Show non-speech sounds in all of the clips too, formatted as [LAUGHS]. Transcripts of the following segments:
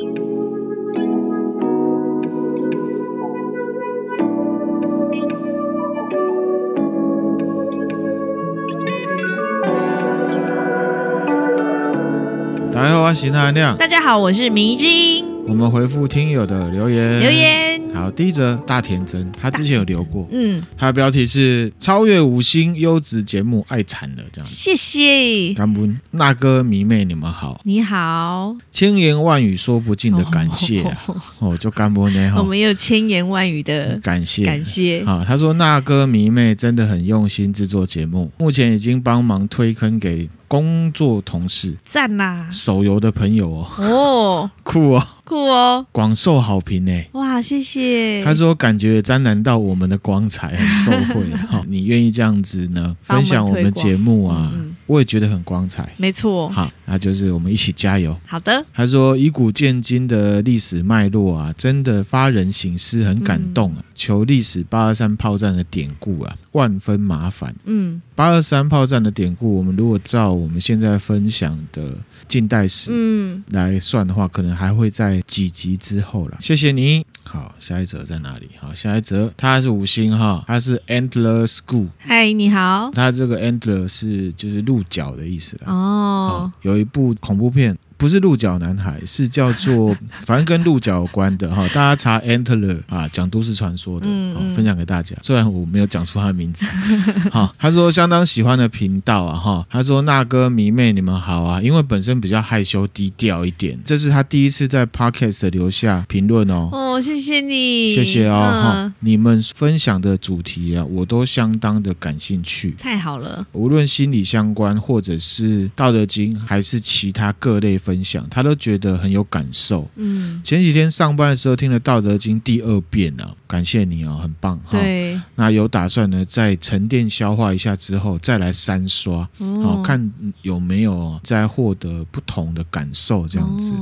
大家好，我是阿亮。大家好，我是迷之音。我们回复听友的留言。留言。好，第一则大田真，他之前有留过，嗯，他的标题是超越五星优质节目，爱惨了这样。谢谢。干温那哥迷妹，你们好，你好。千言万语说不尽的感谢啊，哦，就干温呢，[LAUGHS] 我们有千言万语的感谢，感谢。啊，他说那哥迷妹真的很用心制作节目，目前已经帮忙推坑给。工作同事赞啦，手游的朋友哦，哦，[LAUGHS] 酷哦，酷哦，广受好评呢。哇，谢谢。他说感觉沾染到我们的光彩，很受惠。[LAUGHS] 好，你愿意这样子呢？分享我们节目啊，嗯嗯我也觉得很光彩。没错。好，那就是我们一起加油。好的。他说以古鉴今的历史脉络啊，真的发人省思，很感动啊。嗯、求历史八二三炮战的典故啊，万分麻烦。嗯，八二三炮战的典故，我们如果照。我们现在分享的近代史，嗯，来算的话，可能还会在几集之后了。谢谢你。好，下一则在哪里？好，下一则它是五星哈，它是 Antler School。嗨，你好。它这个 Antler 是就是鹿角的意思啦。哦，有一部恐怖片。不是鹿角男孩，是叫做 [LAUGHS] 反正跟鹿角有关的哈。大家查 Antler 啊，讲都市传说的，分享给大家。虽然我没有讲出他的名字，[LAUGHS] 好，他说相当喜欢的频道啊哈。他说那哥迷妹你们好啊，因为本身比较害羞低调一点，这是他第一次在 Podcast 留下评论哦。哦，谢谢你，谢谢哦哈。你们分享的主题啊，我都相当的感兴趣。太好了，无论心理相关，或者是道德经，还是其他各类分。分享，他都觉得很有感受。嗯，前几天上班的时候听了《道德经》第二遍了，感谢你哦，很棒。对，那有打算呢，在沉淀消化一下之后，再来三刷，好、哦、看有没有再获得不同的感受，这样子。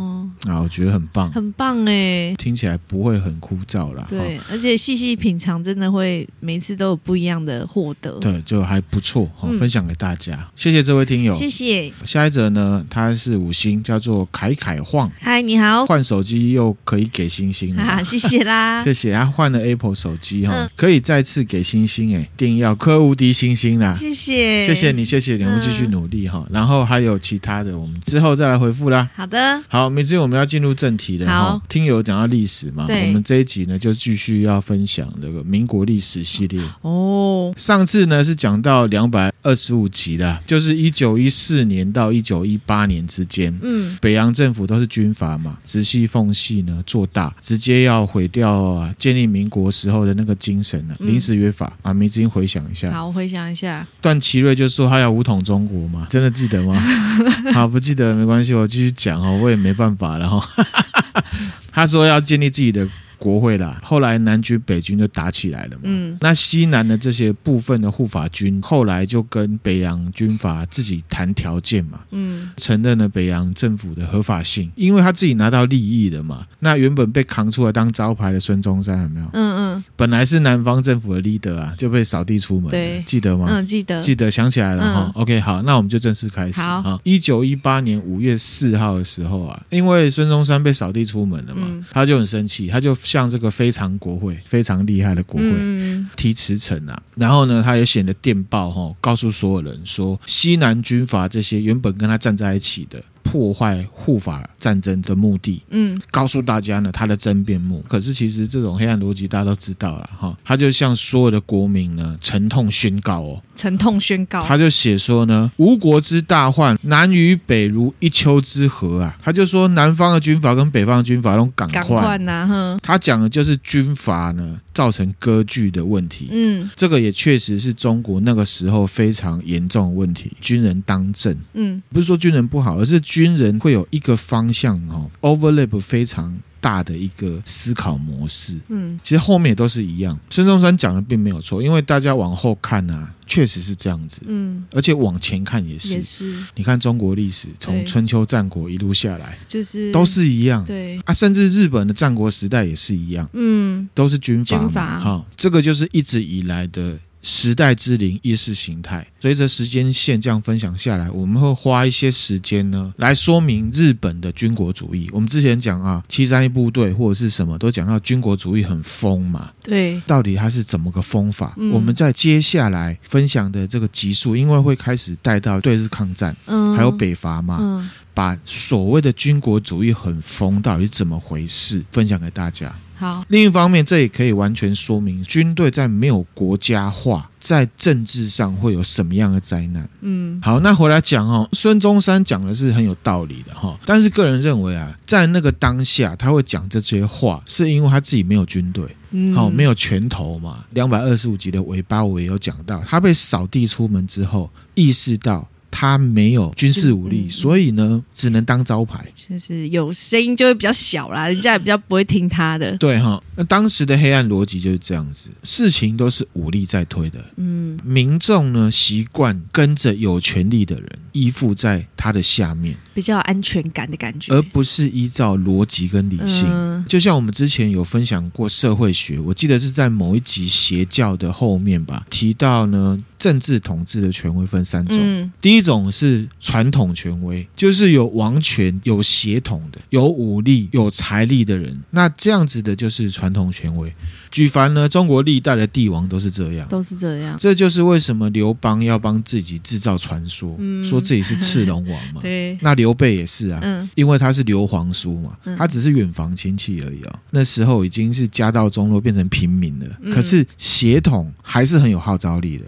啊，我觉得很棒，很棒哎，听起来不会很枯燥啦。对，而且细细品尝，真的会每次都有不一样的获得。对，就还不错，好，分享给大家。嗯、谢谢这位听友，谢谢。下一则呢，他是五星，叫做凯凯晃。嗨，你好。换手机又可以给星星了，啊，谢谢啦，[LAUGHS] 谢谢。他换了 Apple 手机哈，嗯、可以再次给星星哎，一定要磕无敌星星啦。谢谢，谢谢你，谢谢你，我们继续努力哈。嗯、然后还有其他的，我们之后再来回复啦。好的，好，每次我们要进入正题了哈。好听友讲到历史嘛，我们这一集呢就继续要分享这个民国历史系列哦。上次呢是讲到两百二十五集啦，就是一九一四年到一九一八年之间，嗯，北洋政府都是军阀嘛，直系奉系呢做大，直接要毁掉啊建立民国时候的那个精神啊，临时约法啊，明子回想一下，好，我回想一下，段祺瑞就说他要武统中国嘛，真的记得吗？[LAUGHS] 好，不记得没关系，我继续讲哦，我也没办法了哈。[LAUGHS] 他说要建立自己的。国会啦，后来南军北军就打起来了嘛。嗯，那西南的这些部分的护法军，后来就跟北洋军阀自己谈条件嘛。嗯，承认了北洋政府的合法性，因为他自己拿到利益了嘛。那原本被扛出来当招牌的孙中山有没有？嗯嗯，本来是南方政府的 leader 啊，就被扫地出门。对，记得吗？嗯，记得，记得，想起来了哈。嗯、OK，好，那我们就正式开始。好，一九一八年五月四号的时候啊，因为孙中山被扫地出门了嘛，嗯、他就很生气，他就。像这个非常国会，非常厉害的国会，嗯、提辞呈啊，然后呢，他也写了电报哈、哦，告诉所有人说，西南军阀这些原本跟他站在一起的。破坏护法战争的目的，嗯，告诉大家呢，他的真面目。可是其实这种黑暗逻辑大家都知道了哈，他就向所有的国民呢沉痛宣告哦，沉痛宣告，他就写说呢，吴国之大患，南与北如一丘之貉啊，他就说南方的军阀跟北方的军阀都赶快。呐，哼，他讲的就是军阀呢。造成割据的问题，嗯，这个也确实是中国那个时候非常严重的问题。军人当政，嗯，不是说军人不好，而是军人会有一个方向哦，overlap 非常大的一个思考模式，嗯，其实后面也都是一样。孙中山讲的并没有错，因为大家往后看啊。确实是这样子，嗯，而且往前看也是，也是。你看中国历史，从春秋战国一路下来，就是都是一样，对。啊，甚至日本的战国时代也是一样，嗯，都是军阀，军阀，哈，这个就是一直以来的时代之灵意识形态。随着时间线这样分享下来，我们会花一些时间呢，来说明日本的军国主义。我们之前讲啊，七三一部队或者是什么都讲到军国主义很疯嘛，对，到底它是怎么个疯法？嗯、我们在接下来分享的这个集数，因为会开始带到对日抗战，嗯，还有北伐嘛，嗯，把所谓的军国主义很疯到底是怎么回事，分享给大家。好，另一方面，这也可以完全说明军队在没有国家化，在政治上会有什么样的灾难。嗯，好，那回来讲哦，孙中山讲的是很有道理的哈，但是个人认为啊，在那个当下他会讲这些话，是因为他自己没有军队，嗯，好，没有拳头嘛。两百二十五集的尾巴我也有讲到，他被扫地出门之后，意识到。他没有军事武力，嗯、所以呢，只能当招牌。就是有声音就会比较小啦，人家也比较不会听他的。对哈，那当时的黑暗逻辑就是这样子，事情都是武力在推的。嗯，民众呢习惯跟着有权力的人，依附在他的下面，比较有安全感的感觉，而不是依照逻辑跟理性。嗯、就像我们之前有分享过社会学，我记得是在某一集邪教的后面吧，提到呢。政治统治的权威分三种，嗯、第一种是传统权威，就是有王权、有血统的、有武力、有财力的人，那这样子的就是传统权威。举凡呢，中国历代的帝王都是这样，都是这样。这就是为什么刘邦要帮自己制造传说，嗯、说自己是赤龙王嘛。[LAUGHS] 对，那刘备也是啊，嗯、因为他是刘皇叔嘛，嗯、他只是远房亲戚而已啊、哦。那时候已经是家道中落，变成平民了，嗯、可是血统还是很有号召力的。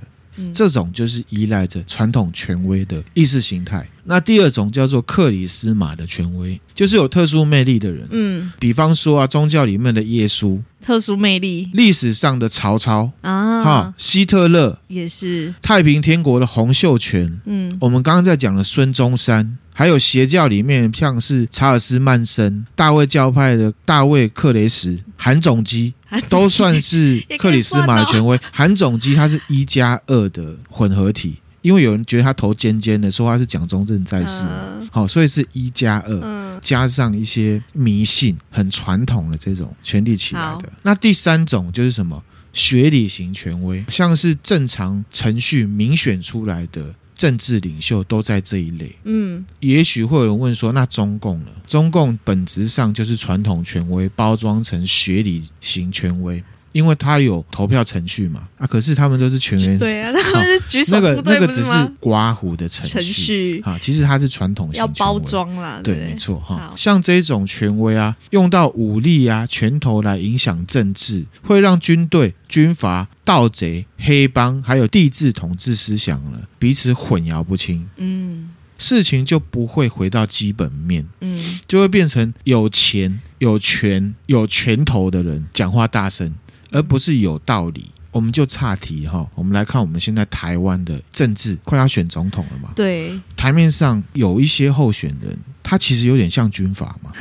这种就是依赖着传统权威的意识形态。那第二种叫做克里斯玛的权威，就是有特殊魅力的人。嗯，比方说啊，宗教里面的耶稣，特殊魅力；历史上的曹操啊，哈，希特勒也是；太平天国的洪秀全，嗯，我们刚刚在讲的孙中山，还有邪教里面像是查尔斯曼森、大卫教派的大卫克雷什、韩总基。都算是 [LAUGHS] 克里斯玛的权威。韩总机他是一加二的混合体，因为有人觉得他头尖尖的，说他是蒋中正在世，好，所以是一加二，加上一些迷信，很传统的这种权力起来的。那第三种就是什么？学理型权威，像是正常程序民选出来的。政治领袖都在这一类，嗯，也许会有人问说，那中共呢？中共本质上就是传统权威包装成学理型权威。因为他有投票程序嘛，啊，可是他们都是全员，对啊，他们是举手那个那个只是刮胡的程序，程序。啊，其实它是传统型要包装啦，对，没错哈。像这种权威啊，用到武力啊、拳头来影响政治，会让军队、军阀、盗贼、黑帮还有帝制统治思想了彼此混淆不清，嗯，事情就不会回到基本面，嗯，就会变成有钱、有权、有拳头的人讲话大声。而不是有道理，我们就岔题哈。我们来看我们现在台湾的政治，快要选总统了嘛？对，台面上有一些候选人，他其实有点像军阀嘛，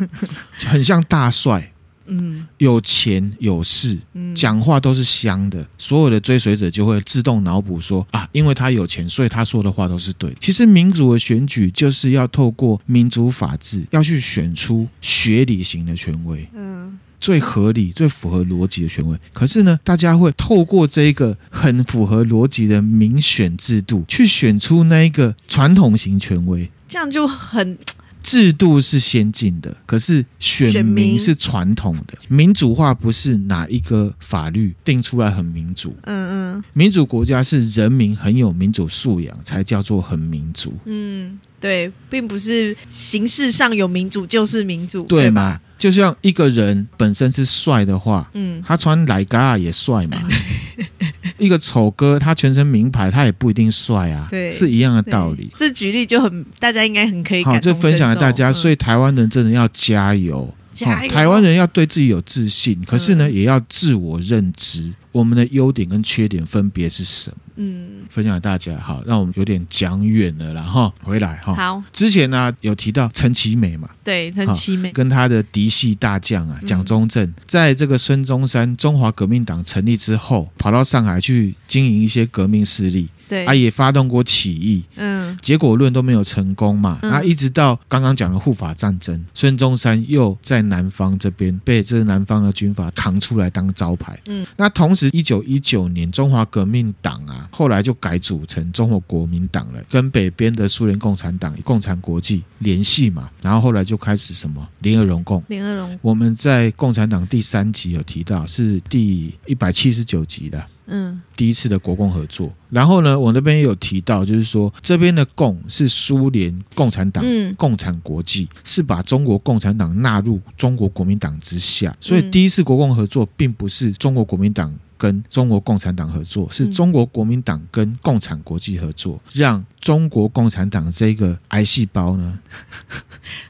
[LAUGHS] 很像大帅，嗯，有钱有势，讲话都是香的，所有的追随者就会自动脑补说啊，因为他有钱，所以他说的话都是对。其实民主的选举就是要透过民主法治，要去选出学理型的权威。嗯。最合理、最符合逻辑的权威，可是呢，大家会透过这一个很符合逻辑的民选制度，去选出那一个传统型权威，这样就很制度是先进的，可是选民。是传统的。民主化不是哪一个法律定出来很民主，嗯嗯，民主国家是人民很有民主素养才叫做很民主，嗯，对，并不是形式上有民主就是民主，对吗？就像一个人本身是帅的话，嗯，他穿奶嘎也帅嘛。[LAUGHS] 一个丑哥，他全身名牌，他也不一定帅啊。对，是一样的道理。这举例就很，大家应该很可以。好，这分享给大家。所以台湾人真的要加油，加油！台湾人要对自己有自信，可是呢，也要自我认知，我们的优点跟缺点分别是什么？嗯，分享给大家。好，让我们有点讲远了，然后回来哈。好，之前呢有提到陈其美嘛？对，陈其美跟他的嫡系大将啊蒋中正，在这个孙中山中华革命党成立之后，跑到上海去经营一些革命势力。对，啊，也发动过起义，嗯，结果论都没有成功嘛。嗯、啊，一直到刚刚讲的护法战争，孙中山又在南方这边被这南方的军阀扛出来当招牌。嗯，那同时。时一九一九年中华革命党啊，后来就改组成中国国民党了，跟北边的苏联共产党、共产国际联系嘛，然后后来就开始什么联合容共。联合容共，我们在共产党第三集有提到，是第一百七十九集的。嗯，第一次的国共合作，然后呢，我那边也有提到，就是说这边的共是苏联共产党，嗯，共产国际是把中国共产党纳入中国国民党之下，所以第一次国共合作并不是中国国民党跟中国共产党合作，是中国国民党跟共产国际合作，让中国共产党这个癌细胞呢。[LAUGHS]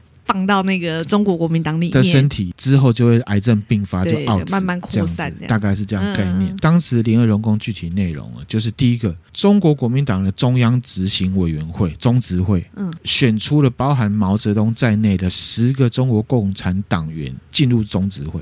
[LAUGHS] 放到那个中国国民党里面的身体之后，就会癌症并发，就奥慢慢扩散，大概是这样概念。嗯、当时联合荣工具体内容啊，就是第一个，中国国民党的中央执行委员会中执会，嗯，选出了包含毛泽东在内的十个中国共产党员进入中执会。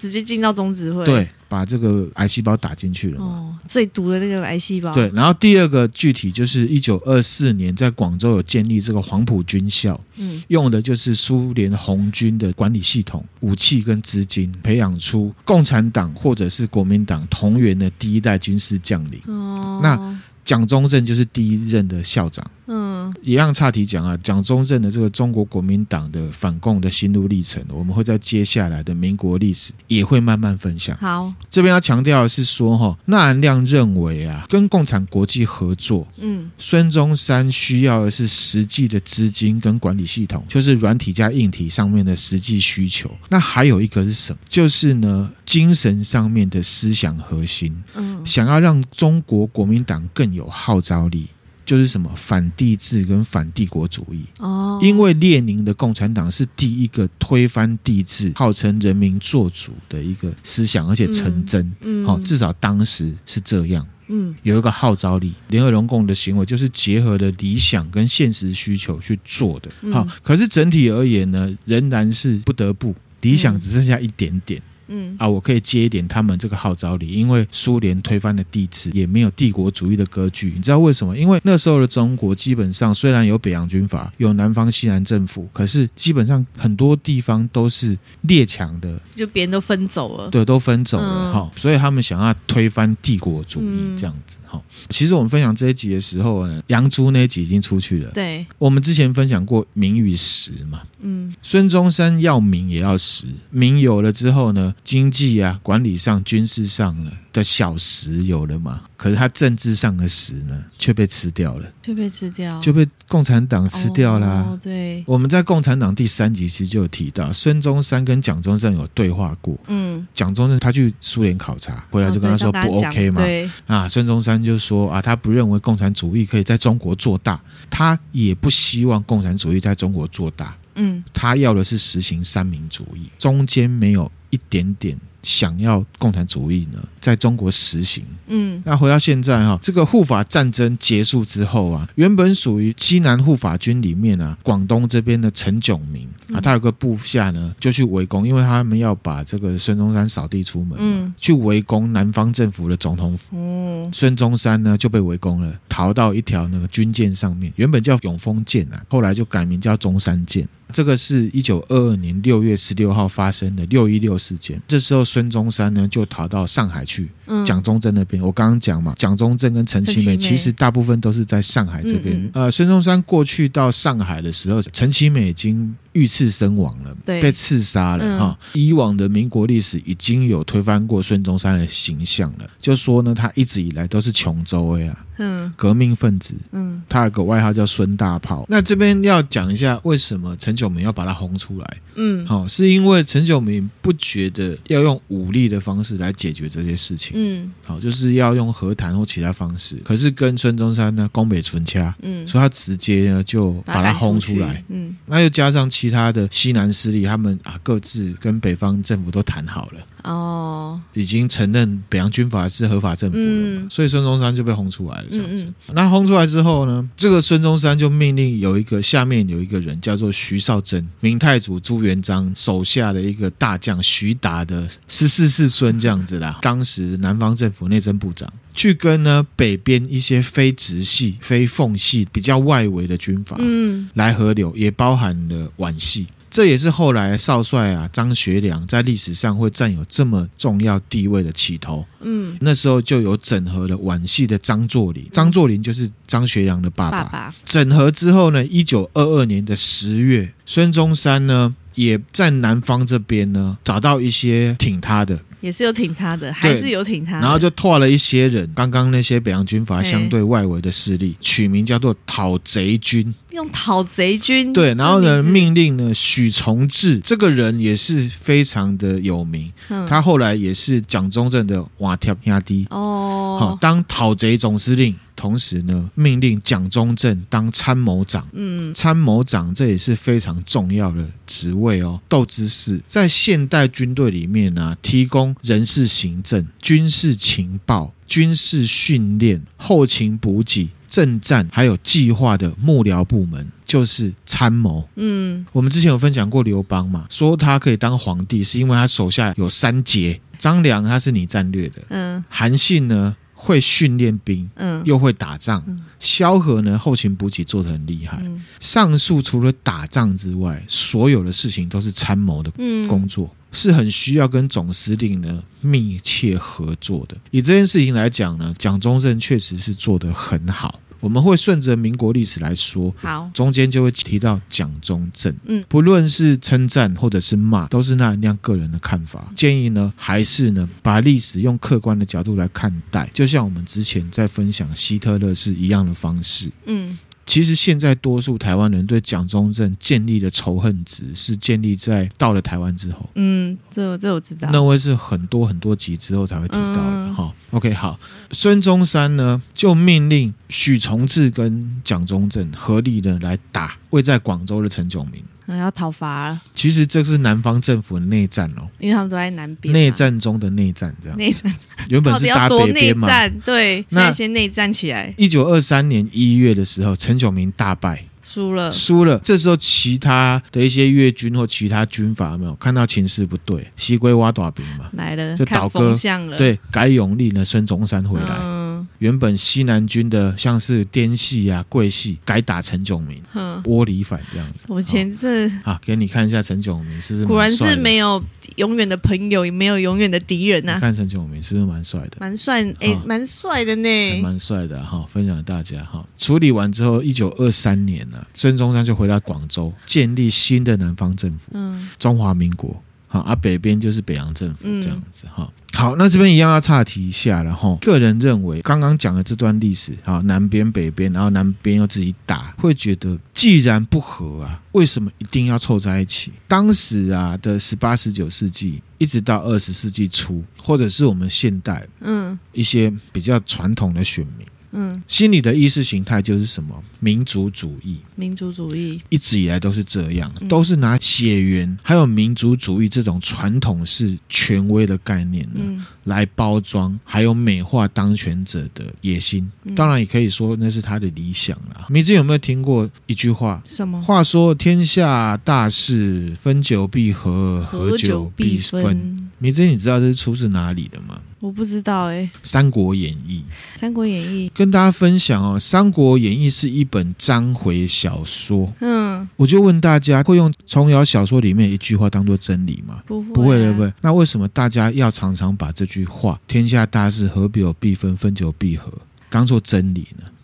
直接进到中指会，对，把这个癌细胞打进去了嘛。哦，最毒的那个癌细胞。对，然后第二个具体就是一九二四年在广州有建立这个黄埔军校，嗯，用的就是苏联红军的管理系统、武器跟资金，培养出共产党或者是国民党同源的第一代军事将领。哦，那蒋中正就是第一任的校长。嗯，一样岔题讲啊，蒋中正的这个中国国民党的反共的心路历程，我们会在接下来的民国历史也会慢慢分享。好，这边要强调的是说，哈，纳兰亮认为啊，跟共产国际合作，嗯，孙中山需要的是实际的资金跟管理系统，就是软体加硬体上面的实际需求。那还有一个是什么？就是呢，精神上面的思想核心，嗯，想要让中国国民党更有号召力。就是什么反帝制跟反帝国主义哦，因为列宁的共产党是第一个推翻帝制、号称人民做主的一个思想，而且成真。嗯，好，至少当时是这样。嗯，有一个号召力。联俄容共的行为就是结合了理想跟现实需求去做的。好，可是整体而言呢，仍然是不得不，理想只剩下一点点。嗯啊，我可以接一点他们这个号召力，因为苏联推翻的帝制，也没有帝国主义的割据。你知道为什么？因为那时候的中国基本上虽然有北洋军阀，有南方西南政府，可是基本上很多地方都是列强的，就别人都分走了，对，都分走了哈、嗯。所以他们想要推翻帝国主义这样子哈。嗯、其实我们分享这一集的时候呢，杨朱那一集已经出去了。对，我们之前分享过民与实嘛，嗯，孙中山要民也要实，民有了之后呢，经济啊，管理上、军事上了的小食有了嘛？可是他政治上的食呢，却被吃掉了，却被吃掉，就被共产党吃掉啦。哦，对，我们在共产党第三集其实就有提到，孙中山跟蒋中正有对话过。嗯，蒋中正他去苏联考察回来就跟他说不 OK 嘛？对啊，孙中山就说啊，他不认为共产主义可以在中国做大，他也不希望共产主义在中国做大。嗯，他要的是实行三民主义，中间没有一点点。想要共产主义呢，在中国实行。嗯，那回到现在哈，这个护法战争结束之后啊，原本属于西南护法军里面啊，广东这边的陈炯明啊，他有个部下呢，就去围攻，因为他们要把这个孙中山扫地出门，嗯，去围攻南方政府的总统府。嗯，孙中山呢就被围攻了，逃到一条那个军舰上面，原本叫永丰舰啊，后来就改名叫中山舰。这个是一九二二年六月十六号发生的六一六事件。这时候孙中山呢就逃到上海去，嗯、蒋中正那边。我刚刚讲嘛，蒋中正跟陈其美其实大部分都是在上海这边。嗯嗯呃，孙中山过去到上海的时候，陈其美已经。遇刺身亡了，对被刺杀了哈。嗯、以往的民国历史已经有推翻过孙中山的形象了，就说呢，他一直以来都是穷州的呀，嗯，革命分子，嗯，他有个外号叫孙大炮。那这边要讲一下，为什么陈炯明要把他轰出来？嗯，好，是因为陈炯明不觉得要用武力的方式来解决这些事情，嗯，好，就是要用和谈或其他方式。可是跟孙中山呢，攻北唇掐，嗯，所以他直接呢就把他轰出来，嗯，那又加上。其他的西南势力，他们啊各自跟北方政府都谈好了。哦，已经承认北洋军阀是合法政府了嘛，嗯、所以孙中山就被轰出来了。这样子，嗯嗯、那轰出来之后呢，这个孙中山就命令有一个下面有一个人叫做徐绍贞，明太祖朱元璋手下的一个大将徐达的十四世孙这样子啦。当时南方政府内政部长去跟呢北边一些非直系、非奉系比较外围的军阀，嗯，来合流，也包含了皖系。这也是后来少帅啊张学良在历史上会占有这么重要地位的起头。嗯，那时候就有整合了皖系的张作霖，张作霖就是张学良的爸爸。爸爸整合之后呢，一九二二年的十月，孙中山呢也在南方这边呢找到一些挺他的。也是有挺他的，还是有挺他的，然后就拓了一些人，刚刚那些北洋军阀相对外围的势力，取名叫做讨贼军，用讨贼军对，然后呢命令呢许崇智这个人也是非常的有名，嗯、他后来也是蒋中正的瓦贴兄弟。哦，好当讨贼总司令。同时呢，命令蒋中正当参谋长。嗯，参谋长这也是非常重要的职位哦。斗之士在现代军队里面呢、啊，提供人事行政、军事情报、军事训练、后勤补给、政战还有计划的幕僚部门，就是参谋。嗯，我们之前有分享过刘邦嘛，说他可以当皇帝，是因为他手下有三杰。张良他是拟战略的，嗯，韩信呢？会训练兵，嗯，又会打仗。萧何呢，后勤补给做得很厉害。嗯、上述除了打仗之外，所有的事情都是参谋的工作，嗯、是很需要跟总司令呢密切合作的。以这件事情来讲呢，蒋中正确实是做得很好。我们会顺着民国历史来说，好，中间就会提到蒋中正，嗯，不论是称赞或者是骂，都是那样个人的看法。建议呢，还是呢，把历史用客观的角度来看待，就像我们之前在分享希特勒是一样的方式，嗯。其实现在多数台湾人对蒋中正建立的仇恨值是建立在到了台湾之后。嗯，这这我知道。那会是很多很多集之后才会提到的哈。嗯、OK，好，孙中山呢就命令许崇智跟蒋中正合力的来打位在广州的陈炯明。要讨伐，其实这是南方政府的内战哦，因为他们都在南边，内战中的内战，这样内战 [LAUGHS] 原本是打北边嘛，对，那先内战起来。一九二三年一月的时候，陈炯明大败，输了，输了。这时候，其他的一些越军或其他军阀有没有看到情势不对，西归挖大兵嘛，来了，就倒戈了，对，改永立呢孙中山回来。嗯原本西南军的像是滇系啊、桂系，改打陈炯明，窝里反这样子。我前次啊，给你看一下陈炯明是不是？果然是没有永远的朋友，也没有永远的敌人呐。看陈炯明是不是蛮帅的？蛮帅，哎，蛮帅的呢，蛮帅的哈。分享给大家哈。处理完之后，一九二三年呢，孙中山就回到广州，建立新的南方政府，嗯，中华民国。好，啊，北边就是北洋政府这样子哈。嗯、好，那这边一样要岔题一下了哈。个人认为，刚刚讲的这段历史，啊，南边北边，然后南边又自己打，会觉得既然不合啊，为什么一定要凑在一起？当时啊的十八、十九世纪，一直到二十世纪初，或者是我们现代，嗯，一些比较传统的选民。嗯，心里的意识形态就是什么？民族主义。民族主义一直以来都是这样，嗯、都是拿血缘还有民族主义这种传统式权威的概念呢，嗯、来包装，还有美化当权者的野心。嗯、当然，也可以说那是他的理想啦。明智有没有听过一句话？什么？话说天下大事，分久必合，合久必分。明智，你知道这是出自哪里的吗？我不知道哎、欸，《三国演义》。《三国演义》跟大家分享哦，《三国演义》是一本章回小说。嗯，我就问大家，会用琼瑶小说里面一句话当做真理吗？不会、啊，不会，对不会？那为什么大家要常常把这句话“天下大事，合久必分，分久必合”当做真理呢？《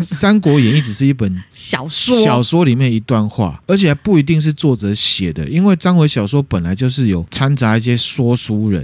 三国演义》只是一本小说，小说里面一段话，而且还不一定是作者写的，因为章回小说本来就是有掺杂一些说书人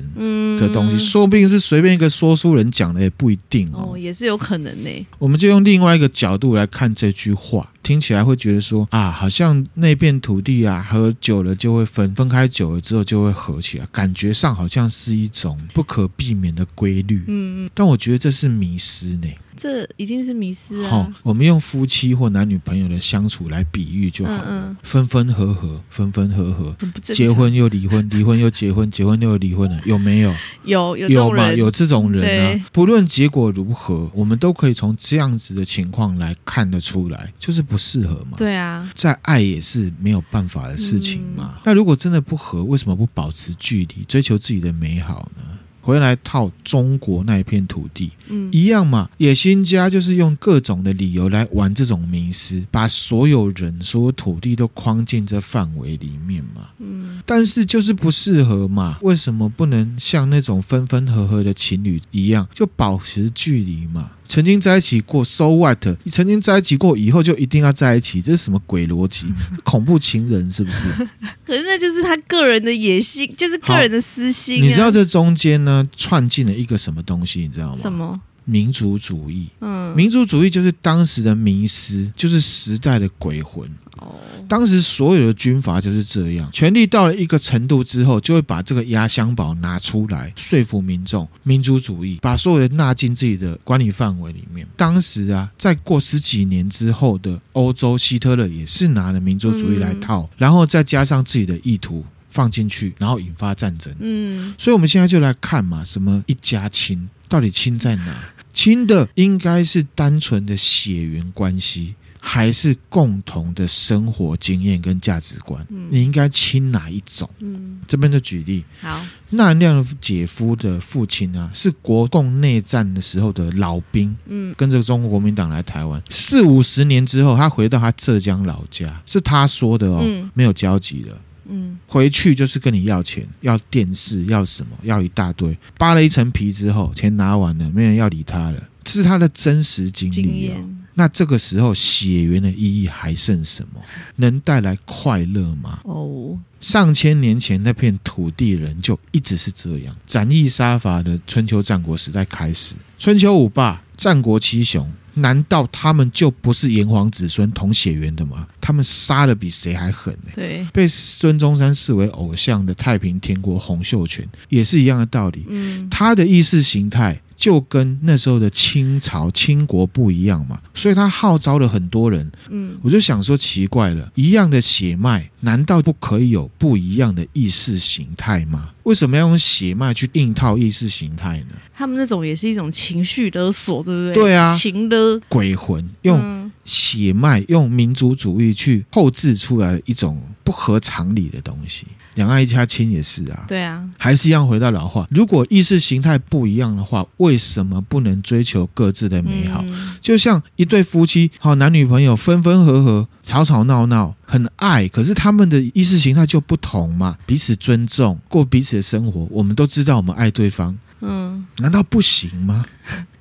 的东西，嗯、说不定是随便一个说书人讲的，也不一定哦，哦，也是有可能呢。我们就用另外一个角度来看这句话。听起来会觉得说啊，好像那片土地啊，合久了就会分，分开久了之后就会合起来，感觉上好像是一种不可避免的规律。嗯嗯，但我觉得这是迷失呢。这一定是迷失啊。好，我们用夫妻或男女朋友的相处来比喻就好了。嗯嗯，分分合合，分分合合，结婚又离婚，[LAUGHS] 离婚又结婚，结婚又离婚了，有没有？有有有吗？有这种人啊。不论结果如何，我们都可以从这样子的情况来看得出来，就是不。适合嘛？对啊，再爱也是没有办法的事情嘛。嗯、那如果真的不合，为什么不保持距离，追求自己的美好呢？回来套中国那一片土地，嗯，一样嘛。野心家就是用各种的理由来玩这种迷思，把所有人、所有土地都框进这范围里面嘛，嗯。但是就是不适合嘛？为什么不能像那种分分合合的情侣一样，就保持距离嘛？曾经在一起过，so what？你曾经在一起过，以后就一定要在一起？这是什么鬼逻辑？[LAUGHS] 恐怖情人是不是？[LAUGHS] 可是那就是他个人的野心，就是个人的私心啊。你知道这中间呢串进了一个什么东西？你知道吗？什么？民族主义，嗯，民族主义就是当时的迷失，就是时代的鬼魂。哦，当时所有的军阀就是这样，权力到了一个程度之后，就会把这个压箱宝拿出来说服民众。民族主义把所有人纳进自己的管理范围里面。当时啊，在过十几年之后的欧洲，希特勒也是拿了民族主义来套，嗯，然后再加上自己的意图放进去，然后引发战争。嗯，所以我们现在就来看嘛，什么一家亲，到底亲在哪？亲的应该是单纯的血缘关系，还是共同的生活经验跟价值观？嗯、你应该亲哪一种？嗯，这边就举例。好，那亮姐夫的父亲啊，是国共内战的时候的老兵。嗯，跟着中国国民党来台湾，四五十年之后，他回到他浙江老家，是他说的哦，嗯、没有交集了。嗯，回去就是跟你要钱，要电视，要什么，要一大堆。扒了一层皮之后，钱拿完了，没人要理他了。这是他的真实经历哦。那这个时候，血缘的意义还剩什么？能带来快乐吗？哦，上千年前那片土地人就一直是这样。斩义杀伐的春秋战国时代开始，春秋五霸，战国七雄。难道他们就不是炎黄子孙同血缘的吗？他们杀的比谁还狠呢？对，被孙中山视为偶像的太平天国洪秀全也是一样的道理。嗯，他的意识形态就跟那时候的清朝清国不一样嘛，所以他号召了很多人。嗯，我就想说奇怪了，一样的血脉，难道不可以有不一样的意识形态吗？为什么要用血脉去硬套意识形态呢？他们那种也是一种情绪勒索，对不对？对啊，情勒鬼魂用血脉、用民族主义去后置出来一种不合常理的东西。两岸一家亲也是啊，对啊，还是一样回到老话：如果意识形态不一样的话，为什么不能追求各自的美好？嗯、就像一对夫妻，好男女朋友分分合合，吵吵闹闹。很爱，可是他们的意识形态就不同嘛，彼此尊重，过彼此的生活。我们都知道，我们爱对方，嗯，难道不行吗？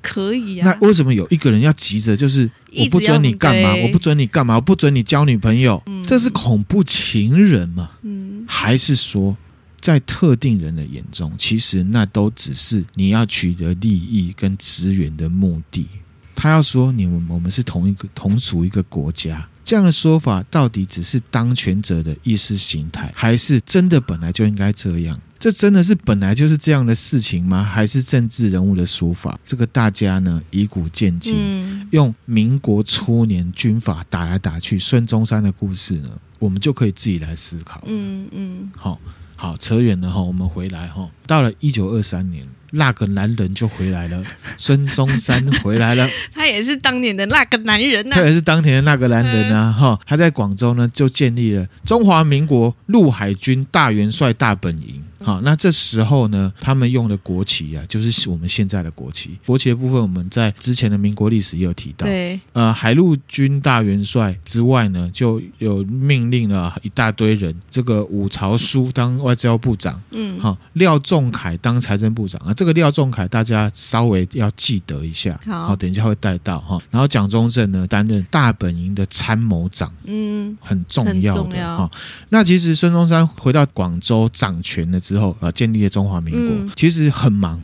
可以啊。那为什么有一个人要急着，就是我不准你干嘛，我不准你干嘛，我不准你交女朋友？嗯，这是恐怖情人吗？嗯，还是说，在特定人的眼中，其实那都只是你要取得利益跟资源的目的？他要说你们我们是同一个同属一个国家。这样的说法到底只是当权者的意识形态，还是真的本来就应该这样？这真的是本来就是这样的事情吗？还是政治人物的说法？这个大家呢以古鉴今，嗯、用民国初年军阀打来打去，孙中山的故事呢，我们就可以自己来思考。嗯嗯，好好扯远了哈，我们回来哈，到了一九二三年。那个男人就回来了，孙中山 [LAUGHS] 回来了，他也是当年的那个男人呐、啊，他也是当年的那个男人啊，哈、嗯，他在广州呢就建立了中华民国陆海军大元帅大本营。好，那这时候呢，他们用的国旗啊，就是我们现在的国旗。国旗的部分，我们在之前的民国历史也有提到。对，呃，海陆军大元帅之外呢，就有命令了一大堆人，这个伍朝枢当外交部长，嗯，好，廖仲恺当财政部长啊。这个廖仲恺大家稍微要记得一下，好，等一下会带到哈。然后蒋中正呢，担任大本营的参谋长，嗯，很重要的哈。那其实孙中山回到广州掌权了之后。之后啊，建立了中华民国，嗯、其实很忙，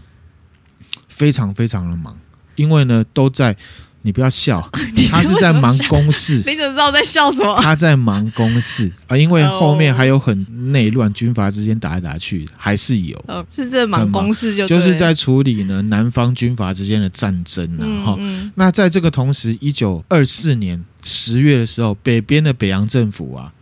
非常非常的忙，因为呢都在，你不要笑，[LAUGHS] 他是在忙公事，你怎么知道我在笑什么？他在忙公事。啊，因为后面还有很内乱，军阀之间打来打去，还是有，哦、是在忙公事就，就是在处理呢南方军阀之间的战争啊。哈、嗯嗯，那在这个同时，一九二四年十月的时候，北边的北洋政府啊。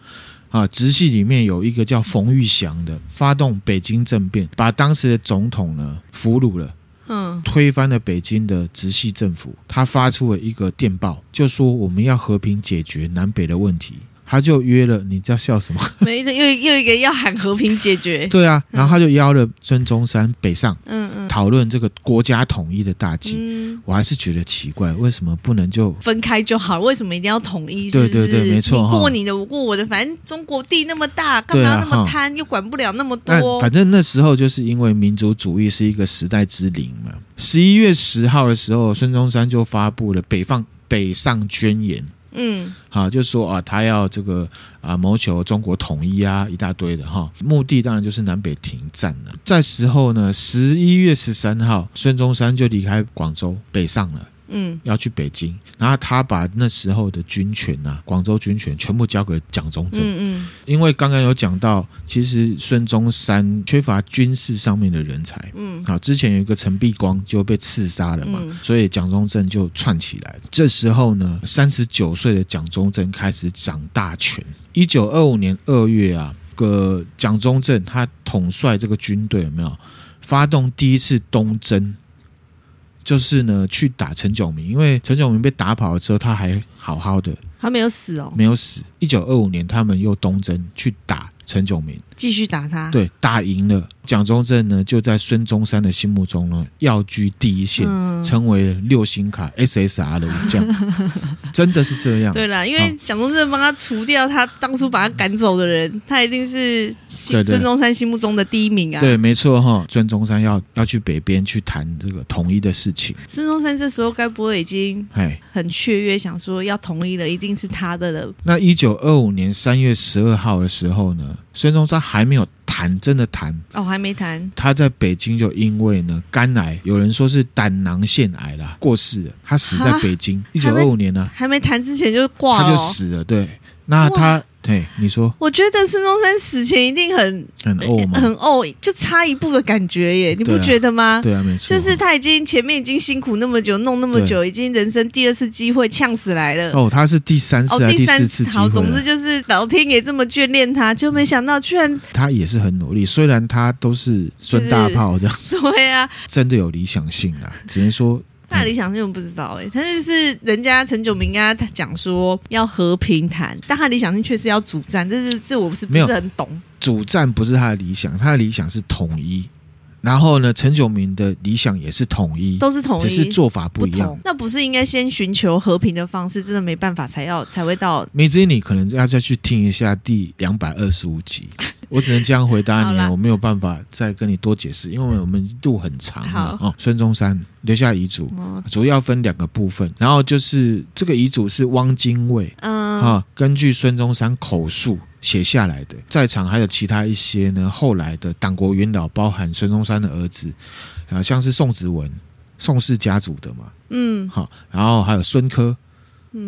啊，直系里面有一个叫冯玉祥的，发动北京政变，把当时的总统呢俘虏了，嗯，推翻了北京的直系政府。他发出了一个电报，就说我们要和平解决南北的问题。他就约了，你在笑什么？[LAUGHS] 没，又又一个要喊和平解决。对啊，然后他就邀了孙中山北上，嗯嗯，讨论这个国家统一的大计。嗯，我还是觉得奇怪，为什么不能就分开就好？为什么一定要统一？对对对，没错，你过你的，我过我的，反正中国地那么大，干嘛要那么贪？又管不了那么多。反正那时候就是因为民族主义是一个时代之灵嘛。十一月十号的时候，孙中山就发布了北放北上宣言。嗯，好，就说啊，他要这个啊，谋求中国统一啊，一大堆的哈，目的当然就是南北停战了。在时候呢，十一月十三号，孙中山就离开广州北上了。嗯，要去北京，然后他把那时候的军权啊，广州军权全部交给蒋中正。嗯嗯，因为刚刚有讲到，其实孙中山缺乏军事上面的人才。嗯，好，之前有一个陈璧光就被刺杀了嘛，嗯、所以蒋中正就串起来。这时候呢，三十九岁的蒋中正开始掌大权。一九二五年二月啊，个蒋中正他统帅这个军队有没有发动第一次东征？就是呢，去打陈炯明，因为陈炯明被打跑了之后，他还好好的，他没有死哦，没有死。一九二五年，他们又东征去打陈炯明，继续打他，对，打赢了。蒋中正呢，就在孙中山的心目中呢，要居第一线，嗯、成为六星卡 SSR 的武将，[LAUGHS] 真的是这样。对啦，因为蒋中正帮他除掉他当初把他赶走的人，他一定是孙中山心目中的第一名啊。对，对，没错哈。孙中山要要去北边去谈这个统一的事情。孙中山这时候该不会已经很雀跃，想说要统一了，一定是他的了。那一九二五年三月十二号的时候呢，孙中山还没有。谈真的谈哦，还没谈。他在北京就因为呢肝癌，有人说是胆囊腺癌啦，过世了。他死在北京，一九二五年呢，还没谈之前就挂了，他就死了。对，那他。对，你说，我觉得孙中山死前一定很很怄吗？很怄，就差一步的感觉耶，你不觉得吗？对啊，没错，就是他已经前面已经辛苦那么久，弄那么久，已经人生第二次机会，呛死来了。哦，他是第三次，哦第三次机会。好，总之就是老天爷这么眷恋他，就没想到居然他也是很努力，虽然他都是孙大炮这样子，[LAUGHS] 对啊，真的有理想性啊，只能说。大理想性我不知道哎、欸，他就是人家陈炯明跟，他讲说要和平谈，但他理想性确实要主战，这是这我是不是很懂？主战不是他的理想，他的理想是统一。然后呢，陈炯明的理想也是统一，都是统一，只是做法不一样。那不是应该先寻求和平的方式？真的没办法，才要才会到。梅子，你可能要再去听一下第两百二十五集。我只能这样回答你，我没有办法再跟你多解释，因为我们路很长啊。哦，孙中山留下遗嘱，主要分两个部分，然后就是这个遗嘱是汪精卫，嗯，啊，根据孙中山口述写下来的，在场还有其他一些呢，后来的党国元老，包含孙中山的儿子，啊，像是宋子文，宋氏家族的嘛，嗯，好，然后还有孙科。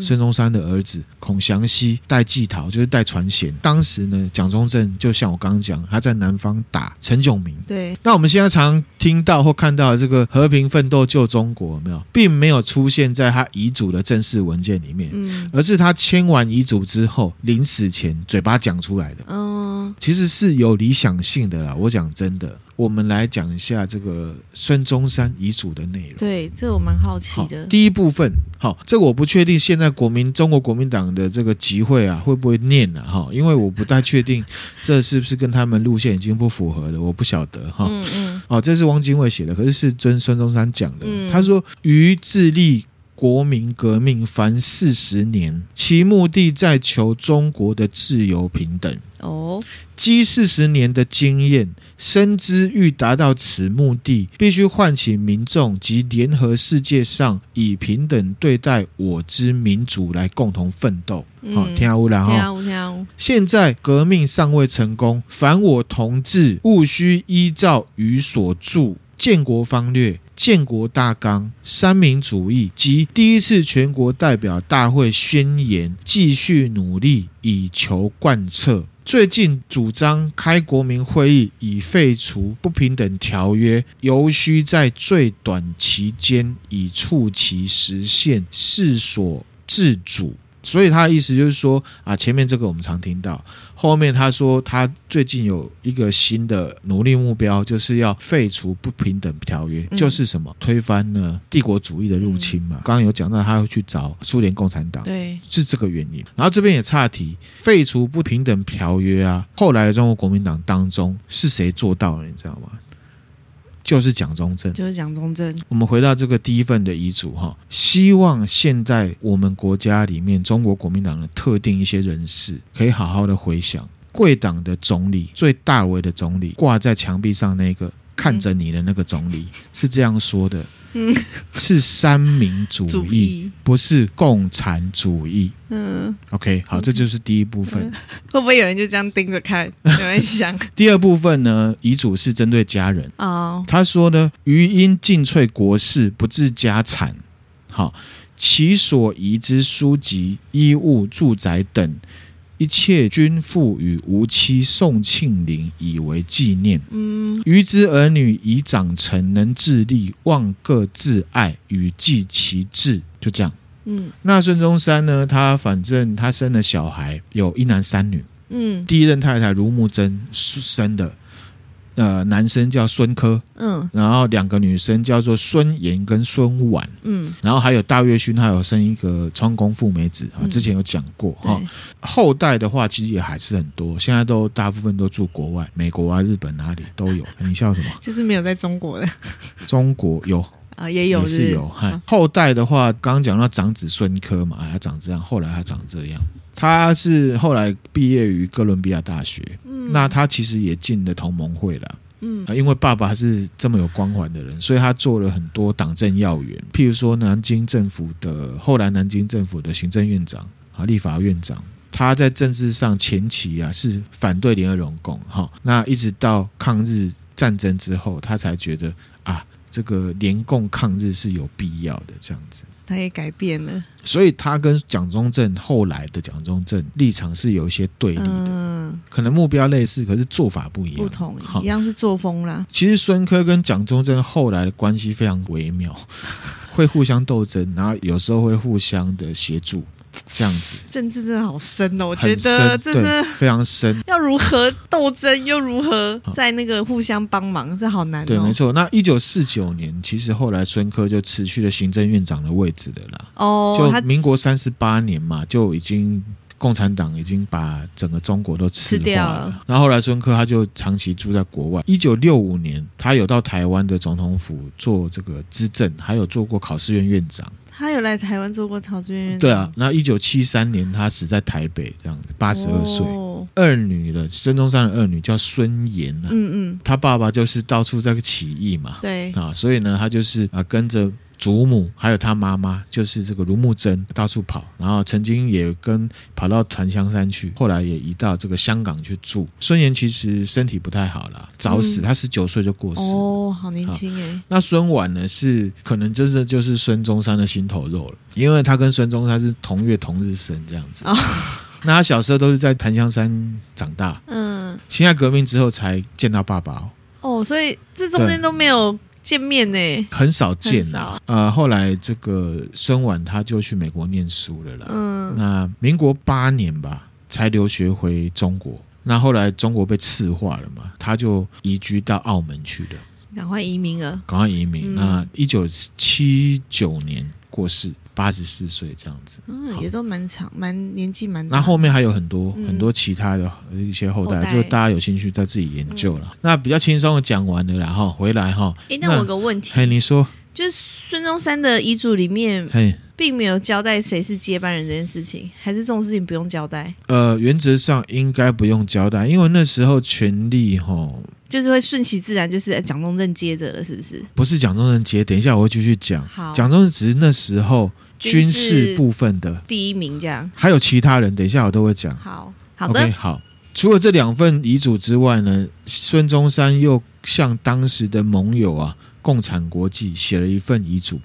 孙中山的儿子孔祥熙带季陶，就是带传贤。当时呢，蒋中正就像我刚刚讲，他在南方打陈炯明。对，那我们现在常听到或看到的这个和平奋斗救中国，有没有，并没有出现在他遗嘱的正式文件里面，嗯，而是他签完遗嘱之后，临死前嘴巴讲出来的。嗯，其实是有理想性的啦。我讲真的。我们来讲一下这个孙中山遗嘱的内容。对，这我蛮好奇的。第一部分，好，这个我不确定现在国民中国国民党的这个集会啊会不会念了哈，因为我不太确定 [LAUGHS] 这是不是跟他们路线已经不符合了，我不晓得哈。嗯嗯。哦，这是汪精卫写的，可是是遵孙中山讲的。嗯。他说：“于致力国民革命凡四十年，其目的在求中国的自由平等。”哦。积四十年的经验，深知欲达到此目的，必须唤起民众及联合世界上以平等对待我之民族来共同奋斗。好，听好了哈。现在革命尚未成功，凡我同志务须依照于所著建国方略、建国大纲、三民主义及第一次全国代表大会宣言，继续努力以求贯彻。最近主张开国民会议以废除不平等条约，尤需在最短期间以促其实现，是所自主。所以他的意思就是说啊，前面这个我们常听到，后面他说他最近有一个新的努力目标，就是要废除不平等条约，嗯、就是什么推翻呢帝国主义的入侵嘛。刚、嗯、刚有讲到他会去找苏联共产党，对，是这个原因。然后这边也岔题，废除不平等条约啊，后来的中国国民党当中是谁做到了？你知道吗？就是蒋中正，就是蒋中正。我们回到这个第一份的遗嘱哈，希望现在我们国家里面中国国民党的特定一些人士，可以好好的回想贵党的总理最大为的总理挂在墙壁上那个看着你的那个总理、嗯、是这样说的。嗯，是三民主义，不是共产主义。嗯，OK，好，这就是第一部分。嗯、会不会有人就这样盯着看？[LAUGHS] 有人想。第二部分呢？遗嘱是针对家人。哦，他说呢，余因尽瘁国事，不治家产。好，其所遗之书籍、衣物、住宅等。一切均付与无妻宋庆龄以为纪念。嗯，余之儿女已长成，能自立，望各自爱，与继其志。就这样。嗯，那孙中山呢？他反正他生了小孩，有一男三女。嗯，第一任太太卢慕贞生的。呃，男生叫孙科，嗯，然后两个女生叫做孙妍跟孙婉，嗯，然后还有大月勋，他有生一个仓宫富美子啊，之前有讲过哈。嗯、后代的话，其实也还是很多，现在都大部分都住国外，美国啊、日本哪里都有。[LAUGHS] 你笑什么？就是没有在中国的。[LAUGHS] 中国有啊，也有是，也是有。哈，后代的话，刚刚讲到长子孙科嘛，他长这样，后来他长这样。他是后来毕业于哥伦比亚大学，嗯，那他其实也进了同盟会了，嗯，因为爸爸是这么有光环的人，所以他做了很多党政要员，譬如说南京政府的后来南京政府的行政院长啊、立法院长，他在政治上前期啊是反对联合容共，哈，那一直到抗日战争之后，他才觉得啊，这个联共抗日是有必要的，这样子。他也改变了，所以他跟蒋中正后来的蒋中正立场是有一些对立的，嗯，可能目标类似，可是做法不一样，不同，一样是作风啦。其实孙科跟蒋中正后来的关系非常微妙，会互相斗争，然后有时候会互相的协助。这样子，政治真的好深哦！我觉得真的非常深。要如何斗争，又如何在那个互相帮忙，这好难哦。对，没错。那一九四九年，其实后来孙科就辞去了行政院长的位置的啦。哦，就民国三十八年嘛，就已经。共产党已经把整个中国都吃掉了。然后后来孙科他就长期住在国外。一九六五年，他有到台湾的总统府做这个资政，还有做过考试院院长。他有来台湾做过考试院院长。对啊，那一九七三年他死在台北，这样子，八十二岁。哦、二女的孙中山的二女叫孙妍啊。嗯嗯。他爸爸就是到处在起义嘛。对。啊，所以呢，他就是啊跟着。祖母还有他妈妈，就是这个卢木真，到处跑，然后曾经也跟跑到檀香山去，后来也移到这个香港去住。孙岩其实身体不太好了，早死，他十九岁就过世。哦，好年轻哎。那孙婉呢，是可能真的就是孙中山的心头肉了，因为他跟孙中山是同月同日生这样子。哦，那他小时候都是在檀香山长大。嗯，辛亥革命之后才见到爸爸哦。哦，所以这中间都没有。见面呢，很少见啊。呃，后来这个孙婉他就去美国念书了啦。嗯，那民国八年吧，才留学回中国。那后来中国被赤化了嘛，他就移居到澳门去了。赶快移民了，赶快移民。嗯、那一九七九年过世。八十四岁这样子，嗯，也都蛮长，蛮年纪蛮。那后面还有很多、嗯、很多其他的一些后代，就大家有兴趣再自己研究了。嗯、那比较轻松的讲完了，然后回来哈。哎、欸，那我有个问题，哎，你说，就是孙中山的遗嘱里面，哎，并没有交代谁是接班人这件事情，还是这种事情不用交代？呃，原则上应该不用交代，因为那时候权力哈。就是会顺其自然，就是蒋中正接着了，是不是？不是蒋中正接，等一下我会继续讲。好，蒋中正只是那时候军事部分的第一名，这样。还有其他人，等一下我都会讲。好，好的，okay, 好。除了这两份遗嘱之外呢，孙中山又向当时的盟友啊，共产国际写了一份遗嘱。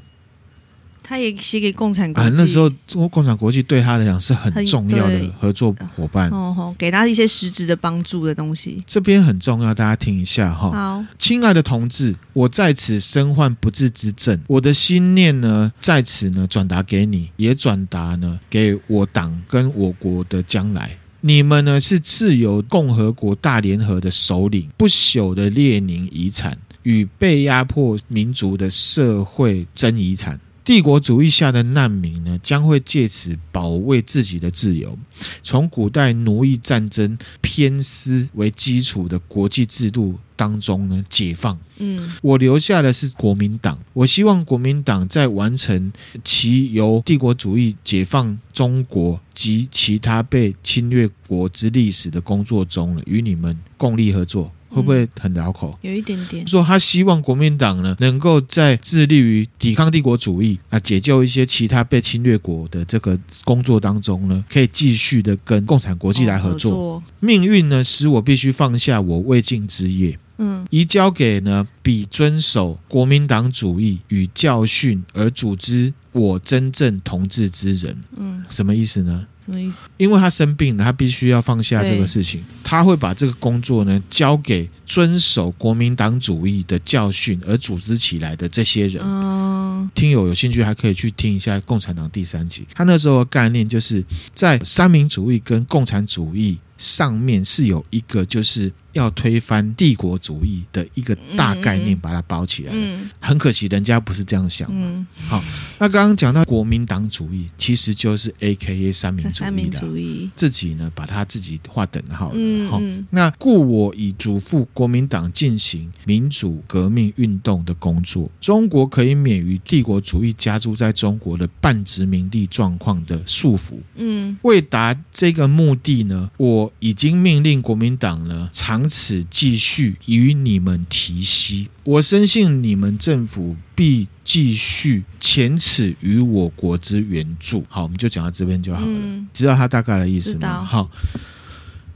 他也写给共产国际。啊，那时候中国共产国际对他来讲是很重要的合作伙伴。哦吼，给他一些实质的帮助的东西。这边很重要，大家听一下哈。好，亲爱的同志，我在此身患不治之症，我的心念呢在此呢转达给你，也转达呢给我党跟我国的将来。你们呢是自由共和国大联合的首领，不朽的列宁遗产与被压迫民族的社会真遗产。帝国主义下的难民呢，将会借此保卫自己的自由。从古代奴役战争偏私为基础的国际制度当中呢，解放。嗯，我留下的是国民党。我希望国民党在完成其由帝国主义解放中国及其他被侵略国之历史的工作中呢，与你们共力合作。会不会很绕口？有一点点。说他希望国民党呢，能够在致力于抵抗帝国主义啊，解救一些其他被侵略国的这个工作当中呢，可以继续的跟共产国际来合作。哦，合作。命运呢，使我必须放下我未竟之业。嗯，移交给呢，比遵守国民党主义与教训而组织我真正同志之人。嗯，什么意思呢？什么意思？因为他生病了，他必须要放下这个事情。他会把这个工作呢，交给遵守国民党主义的教训而组织起来的这些人。嗯，听友有兴趣还可以去听一下《共产党》第三集。他那时候的概念就是在三民主义跟共产主义上面是有一个就是。要推翻帝国主义的一个大概念，把它包起来。嗯，很可惜，人家不是这样想嘛。好，那刚刚讲到国民党主义，其实就是 AKA 三民主义的。主义自己呢，把它自己划等号了。好，那故我已嘱咐国民党进行民主革命运动的工作，中国可以免于帝国主义加诸在中国的半殖民地状况的束缚。嗯，为达这个目的呢，我已经命令国民党呢长。此继续与你们提携，我深信你们政府必继续前此于我国之援助。好，我们就讲到这边就好了。嗯、知道他大概的意思吗？好，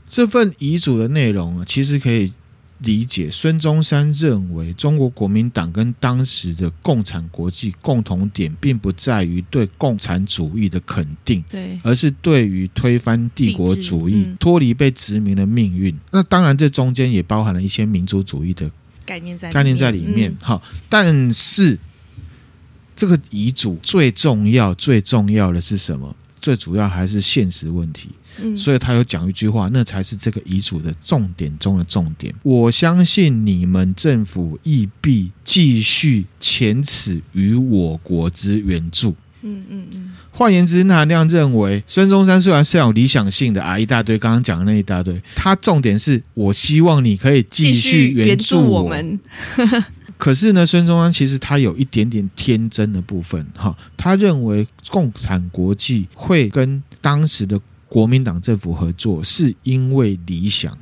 这份遗嘱的内容啊，其实可以。理解孙中山认为，中国国民党跟当时的共产国际共同点，并不在于对共产主义的肯定，对，而是对于推翻帝国主义、脱离被殖民的命运。那当然，这中间也包含了一些民族主义的概念在概念在里面。好，但是这个遗嘱最重要、最重要的是什么？最主要还是现实问题。嗯，所以他有讲一句话，那才是这个遗嘱的重点中的重点。我相信你们政府亦必继续前此于我国之援助。嗯嗯嗯。换言之，那那样认为，孙中山虽然是有理想性的啊，一大堆刚刚讲的那一大堆，他重点是我希望你可以继续援助我们。[LAUGHS] 可是呢，孙中山其实他有一点点天真的部分哈，他认为共产国际会跟当时的。国民党政府合作是因为理想，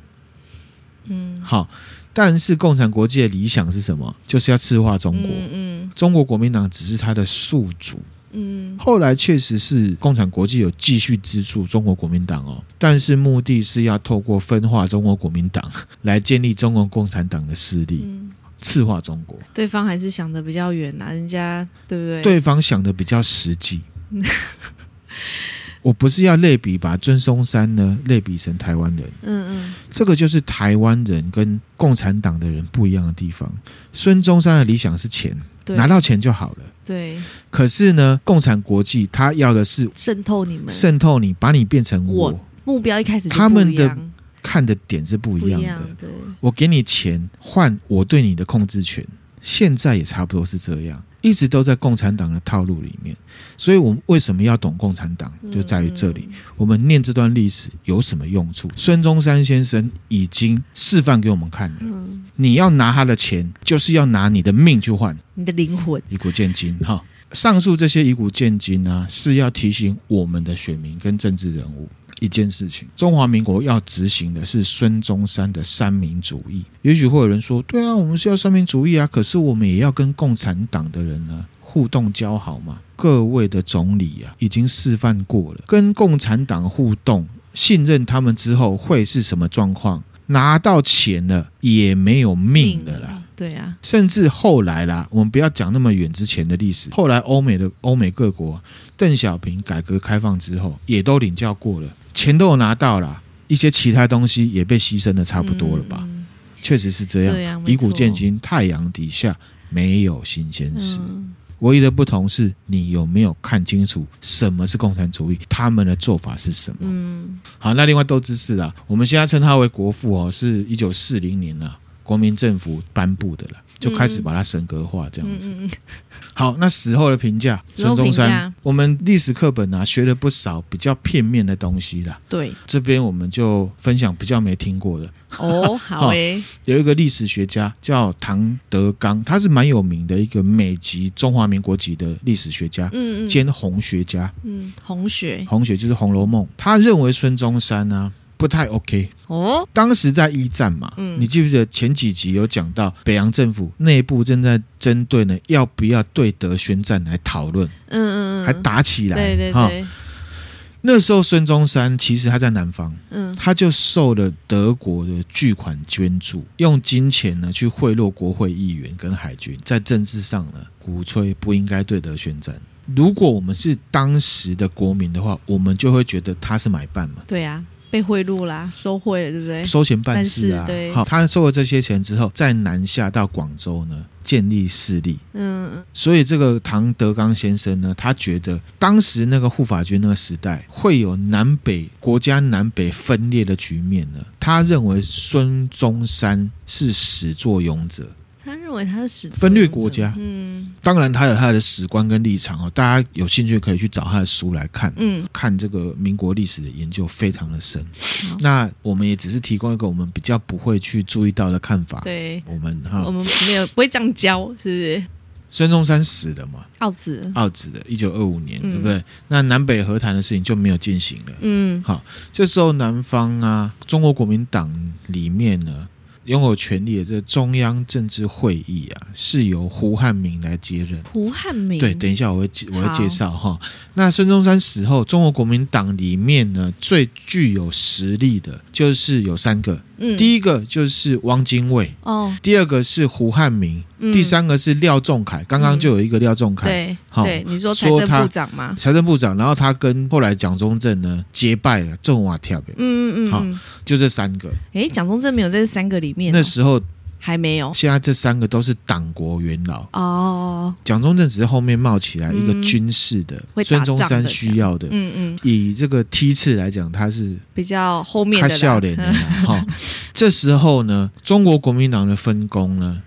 嗯，好，但是共产国际的理想是什么？就是要赤化中国，嗯，嗯，中国国民党只是他的宿主，嗯，后来确实是共产国际有继续资助中国国民党哦，但是目的是要透过分化中国国民党 [LAUGHS] 来建立中国共产党的势力，嗯，赤化中国。对方还是想的比较远呐，人家对不对？对方想的比较实际。[LAUGHS] 我不是要类比，把孙中山呢类比成台湾人，嗯嗯，这个就是台湾人跟共产党的人不一样的地方。孙中山的理想是钱，对拿到钱就好了，对。可是呢，共产国际他要的是渗透你们，渗透你，把你变成我。我目标一开始他们的看的点是不一样的。对，我给你钱换我对你的控制权，现在也差不多是这样。一直都在共产党的套路里面，所以我们为什么要懂共产党，就在于这里。我们念这段历史有什么用处？孙中山先生已经示范给我们看了。你要拿他的钱，就是要拿你的命去换，你的灵魂。以古见今，哈，上述这些以古见今啊，是要提醒我们的选民跟政治人物。一件事情，中华民国要执行的是孙中山的三民主义。也许会有人说：“对啊，我们是要三民主义啊，可是我们也要跟共产党的人呢互动交好嘛。”各位的总理啊，已经示范过了，跟共产党互动，信任他们之后会是什么状况？拿到钱了也没有命的啦。对啊，甚至后来啦，我们不要讲那么远之前的历史，后来欧美的欧美各国，邓小平改革开放之后，也都领教过了，钱都有拿到了，一些其他东西也被牺牲的差不多了吧？嗯、确实是这样，这样以古见今，太阳底下没有新鲜事。嗯唯一的不同是你有没有看清楚什么是共产主义，他们的做法是什么？嗯，好，那另外都知识啦，我们现在称他为国父哦，是一九四零年啊，国民政府颁布的了。就开始把它神格化，这样子。嗯嗯、好，那死后的评价，孙中山，我们历史课本啊学了不少比较片面的东西啦。对，这边我们就分享比较没听过的。哦，[LAUGHS] 好诶，有一个历史学家叫唐德刚，他是蛮有名的一个美籍中华民国籍的历史学家，嗯嗯，兼红学家，嗯，红学，红学就是《红楼梦》，他认为孙中山呢、啊。不太 OK 哦，当时在一战嘛，嗯，你记不记得前几集有讲到北洋政府内部正在针对呢，要不要对德宣战来讨论，嗯嗯嗯，还打起来，对对对。那时候孙中山其实他在南方，嗯，他就受了德国的巨款捐助，用金钱呢去贿赂国会议员跟海军，在政治上呢鼓吹不应该对德宣战。如果我们是当时的国民的话，我们就会觉得他是买办嘛，对呀。被贿赂啦，收贿了，对不对？收钱办事啊，对。好，他收了这些钱之后，再南下到广州呢，建立势力。嗯，所以这个唐德刚先生呢，他觉得当时那个护法军那个时代会有南北国家南北分裂的局面呢。他认为孙中山是始作俑者。他认为他是史分裂国家，嗯，当然他有他的史观跟立场哦，大家有兴趣可以去找他的书来看，嗯，看这个民国历史的研究非常的深。那我们也只是提供一个我们比较不会去注意到的看法，对，我们哈，我们没有不会这样教，是不是？孙中山死了嘛？奥子，奥子的，一九二五年，嗯、对不对？那南北和谈的事情就没有进行了，嗯，好，这时候南方啊，中国国民党里面呢。拥有权力的这个中央政治会议啊，是由胡汉民来接任。胡汉民对，等一下我会我会介绍哈。那孙中山死后，中国国民党里面呢，最具有实力的就是有三个。嗯，第一个就是汪精卫哦，第二个是胡汉民，嗯、第三个是廖仲恺。刚刚就有一个廖仲恺，对，好，你说财政部长吗？财政部长，然后他跟后来蒋中正呢结拜了，这瓦跳的，嗯嗯嗯，好，就这三个。哎，蒋中正没有在这三个里面、哦，那时候。还没有，现在这三个都是党国元老哦。蒋中正只是后面冒起来一个军事的，孙中山需要的，嗯嗯。以这个梯次来讲，他是比较后面的。他笑脸的哈。[LAUGHS] 这时候呢，中国国民党的分工呢，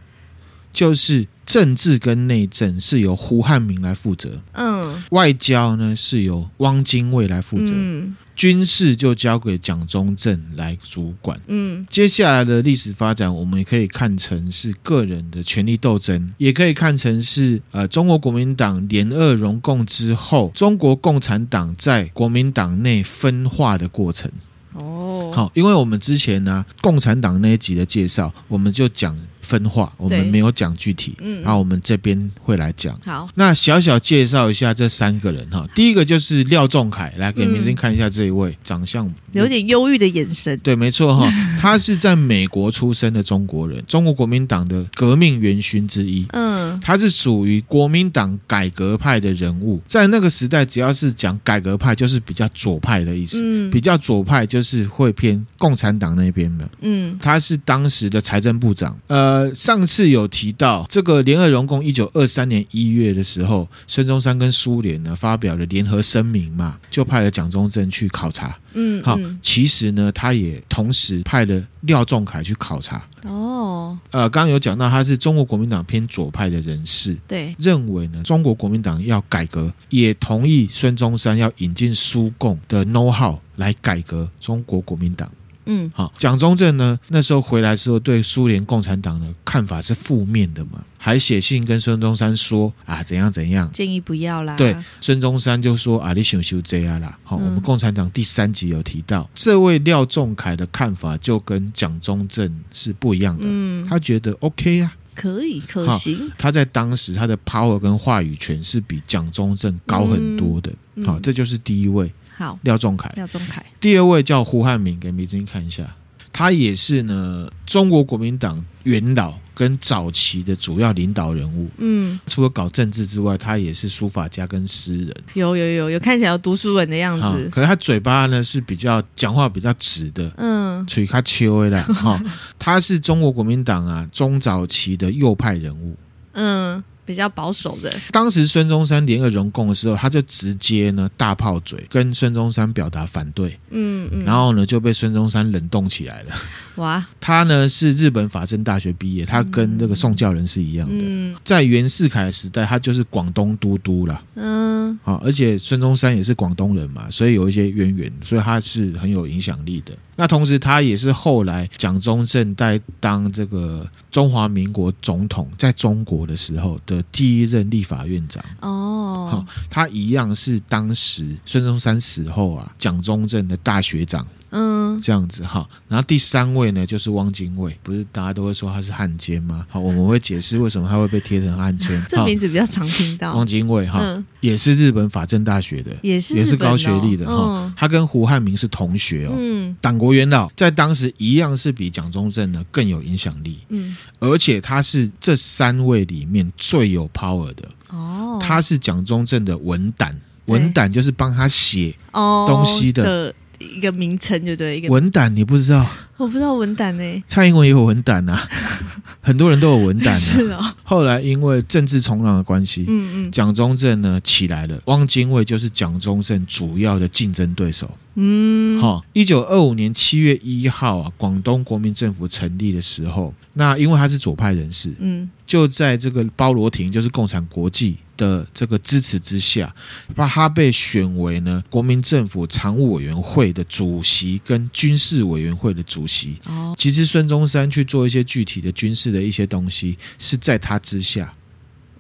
就是政治跟内政是由胡汉民来负责，嗯，外交呢是由汪精卫来负责，嗯。军事就交给蒋中正来主管。嗯，接下来的历史发展，我们也可以看成是个人的权力斗争，也可以看成是呃中国国民党联俄融共之后，中国共产党在国民党内分化的过程。哦，好，因为我们之前呢、啊，共产党那一集的介绍，我们就讲。分化，我们没有讲具体，嗯，然后我们这边会来讲。好，那小小介绍一下这三个人哈。第一个就是廖仲恺，来给明星看一下这一位，嗯、长相有点忧郁的眼神。对，没错哈，[LAUGHS] 他是在美国出生的中国人，中国国民党的革命元勋之一。嗯，他是属于国民党改革派的人物，在那个时代，只要是讲改革派，就是比较左派的意思。嗯，比较左派就是会偏共产党那边的。嗯，他是当时的财政部长。呃。呃，上次有提到这个联合荣共，一九二三年一月的时候，孙中山跟苏联呢发表了联合声明嘛，就派了蒋中正去考察。嗯，好，其实呢，他也同时派了廖仲恺去考察。哦，呃，刚刚有讲到他是中国国民党偏左派的人士，对，认为呢中国国民党要改革，也同意孙中山要引进苏共的 know how 来改革中国国民党。嗯，好，蒋中正呢，那时候回来之后，对苏联共产党的看法是负面的嘛，还写信跟孙中山说啊，怎样怎样，建议不要啦。对，孙中山就说啊，你想修这样啦。好，我们共产党第三集有提到，这位廖仲恺的看法就跟蒋中正是不一样的。嗯，他觉得 OK 啊，可以可行。他在当时他的 power 跟话语权是比蒋中正高很多的。好，这就是第一位。好，廖仲恺。廖仲恺。第二位叫胡汉民，给明晶看一下，他也是呢中国国民党元老，跟早期的主要领导人物。嗯，除了搞政治之外，他也是书法家跟诗人。有有有有，看起来有读书人的样子。可是他嘴巴呢是比较讲话比较直的。嗯，嘴他秋的 [LAUGHS] 哈，他是中国国民党啊中早期的右派人物。嗯。比较保守的，当时孙中山联俄容共的时候，他就直接呢大炮嘴跟孙中山表达反对，嗯嗯，然后呢就被孙中山冷冻起来了。哇，他呢是日本法政大学毕业，他跟这个宋教仁是一样的，嗯，在袁世凯时代，他就是广东都督了，嗯，好，而且孙中山也是广东人嘛，所以有一些渊源，所以他是很有影响力的。那同时，他也是后来蒋中正在当这个中华民国总统在中国的时候的第一任立法院长哦，他一样是当时孙中山死后啊，蒋中正的大学长。嗯，这样子哈，然后第三位呢就是汪精卫，不是大家都会说他是汉奸吗？好，我们会解释为什么他会被贴成汉奸。[LAUGHS] 这名字比较常听到。汪精卫哈，嗯、也是日本法政大学的，也是也是高学历的哈。嗯、他跟胡汉民是同学哦。嗯，党国元老在当时一样是比蒋中正呢更有影响力。嗯，而且他是这三位里面最有 power 的。哦，他是蒋中正的文胆，文胆就是帮他写东西的。一个名称就对，一个文胆你不知道？我不知道文胆呢。蔡英文也有文胆啊，[LAUGHS] 很多人都有文胆啊。是哦。后来因为政治冲浪的关系，嗯嗯，蒋中正呢起来了，汪精卫就是蒋中正主要的竞争对手。嗯，好，一九二五年七月一号啊，广东国民政府成立的时候，那因为他是左派人士，嗯，就在这个包罗廷，就是共产国际的这个支持之下，把他被选为呢国民政府常务委员会的主席跟军事委员会的主席。哦，其实孙中山去做一些具体的军事的一些东西，是在他之下。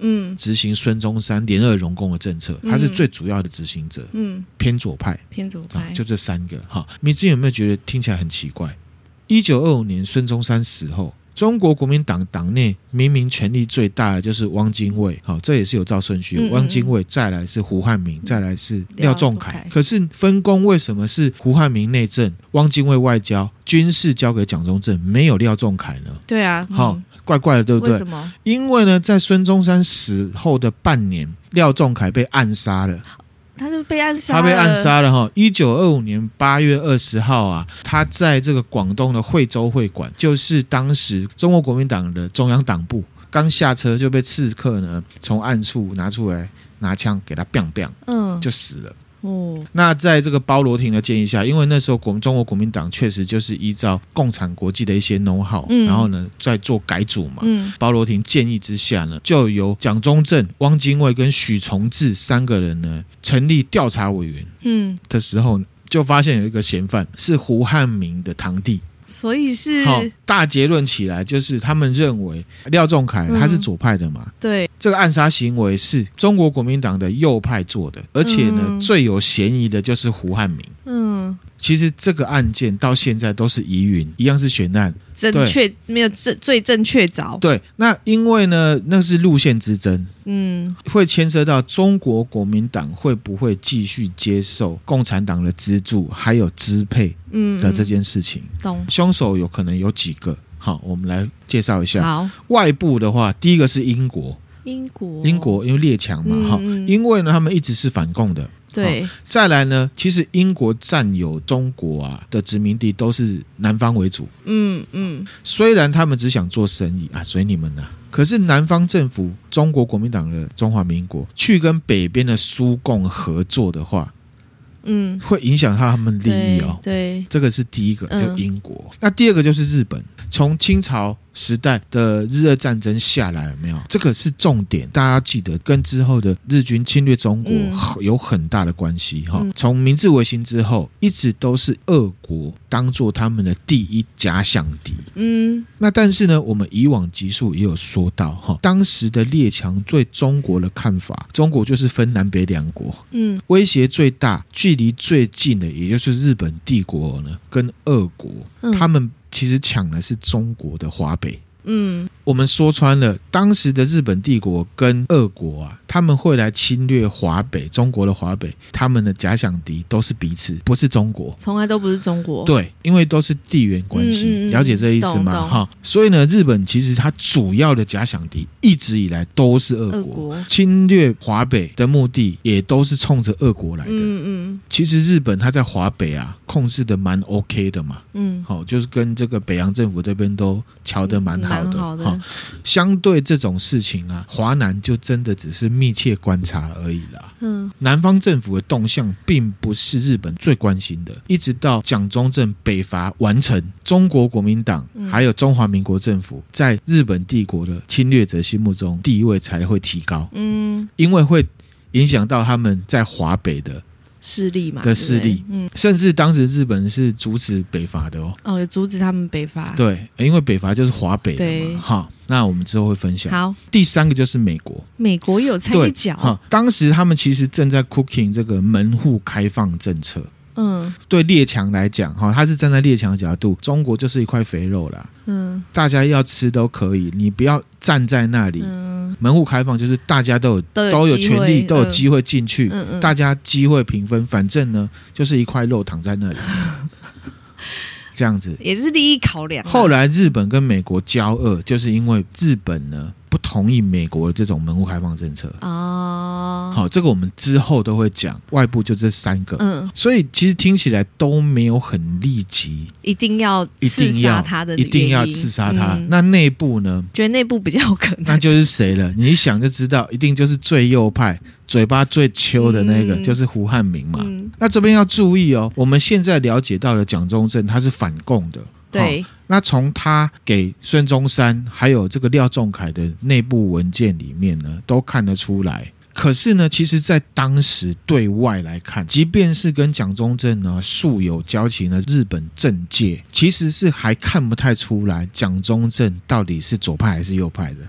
嗯，执行孙中山联俄容共的政策，他是最主要的执行者。嗯，偏左派，偏左派，就这三个哈。你之前有没有觉得听起来很奇怪？一九二五年孙中山死后，中国国民党党内明明权力最大的就是汪精卫，好，这也是有照顺序。嗯嗯，汪精卫，再来是胡汉民，再来是廖仲恺。可是分工为什么是胡汉民内政，汪精卫外交，军事交给蒋中正，没有廖仲恺呢？对啊，好。怪怪的，对不对？为什么？因为呢，在孙中山死后的半年，廖仲恺被暗杀了。他就被暗杀，他被暗杀了哈。一九二五年八月二十号啊，他在这个广东的惠州会馆，就是当时中国国民党的中央党部，刚下车就被刺客呢从暗处拿出来拿枪给他 biang biang，嗯，就死了。哦，那在这个包罗廷的建议下，因为那时候国中国国民党确实就是依照共产国际的一些 know how，嗯，然后呢在做改组嘛，嗯，包罗廷建议之下呢，就由蒋中正、汪精卫跟许崇智三个人呢成立调查委员，嗯，的时候就发现有一个嫌犯是胡汉民的堂弟。所以是好大结论起来，就是他们认为廖仲恺他是左派的嘛？嗯、对，这个暗杀行为是中国国民党的右派做的，而且呢，嗯、最有嫌疑的就是胡汉民。嗯。其实这个案件到现在都是疑云，一样是悬案，正确对没有正最正确着。对，那因为呢，那是路线之争，嗯，会牵涉到中国国民党会不会继续接受共产党的资助还有支配，嗯的这件事情。凶手有可能有几个？好，我们来介绍一下。好，外部的话，第一个是英国，英国，英国因为列强嘛，哈、嗯，因为呢，他们一直是反共的。对，再来呢，其实英国占有中国啊的殖民地都是南方为主。嗯嗯，嗯虽然他们只想做生意啊，随你们呐、啊。可是南方政府，中国国民党的中华民国去跟北边的苏共合作的话，嗯，会影响到他们利益哦。对，对这个是第一个，就英国。嗯、那第二个就是日本，从清朝。时代的日俄战争下来有没有？这个是重点，大家要记得，跟之后的日军侵略中国有很大的关系哈。从明治维新之后，一直都是俄国当做他们的第一假想敌。嗯，那但是呢，我们以往集数也有说到哈，当时的列强对中国的看法，中国就是分南北两国。嗯，威胁最大、距离最近的，也就是日本帝国呢，跟俄国他们。其实抢的是中国的华北，嗯，我们说穿了，当时的日本帝国跟俄国啊，他们会来侵略华北，中国的华北，他们的假想敌都是彼此，不是中国，从来都不是中国。对，因为都是地缘关系，嗯嗯嗯了解这意思吗？哈，所以呢，日本其实它主要的假想敌一直以来都是俄国，俄国侵略华北的目的也都是冲着俄国来的。嗯嗯，其实日本它在华北啊控制的蛮 OK 的嘛，嗯，好，就是跟这个北洋政府这边都瞧得蛮好的，好的。相对这种事情啊，华南就真的只是密切观察而已啦。嗯，南方政府的动向并不是日本最关心的，一直到蒋中正北伐完成，中国国民党还有中华民国政府在日本帝国的侵略者心目中地位才会提高。嗯，因为会影响到他们在华北的。势力嘛的势力，嗯，甚至当时日本是阻止北伐的哦，哦，阻止他们北伐，对，因为北伐就是华北的嘛，哈，那我们之后会分享。好，第三个就是美国，美国有参一脚，哈，当时他们其实正在 cooking 这个门户开放政策，嗯，对列强来讲，哈，他是站在列强的角度，中国就是一块肥肉啦，嗯，大家要吃都可以，你不要站在那里。嗯。门户开放就是大家都有都有，权利，都有机会进去，嗯嗯、大家机会平分，反正呢就是一块肉躺在那里，[LAUGHS] 这样子。也是利益考量。后来日本跟美国交恶，就是因为日本呢。不同意美国的这种门户开放政策哦，好，这个我们之后都会讲。外部就这三个，嗯，所以其实听起来都没有很立即，一定要刺杀他的，一定要刺杀他。嗯、那内部呢？觉得内部比较有可能，那就是谁了？你一想就知道，一定就是最右派、嘴巴最秋的那个，嗯、就是胡汉民嘛。嗯、那这边要注意哦，我们现在了解到了蒋中正他是反共的。对、哦，那从他给孙中山还有这个廖仲恺的内部文件里面呢，都看得出来。可是呢，其实，在当时对外来看，即便是跟蒋中正呢素有交情的日本政界，其实是还看不太出来蒋中正到底是左派还是右派的。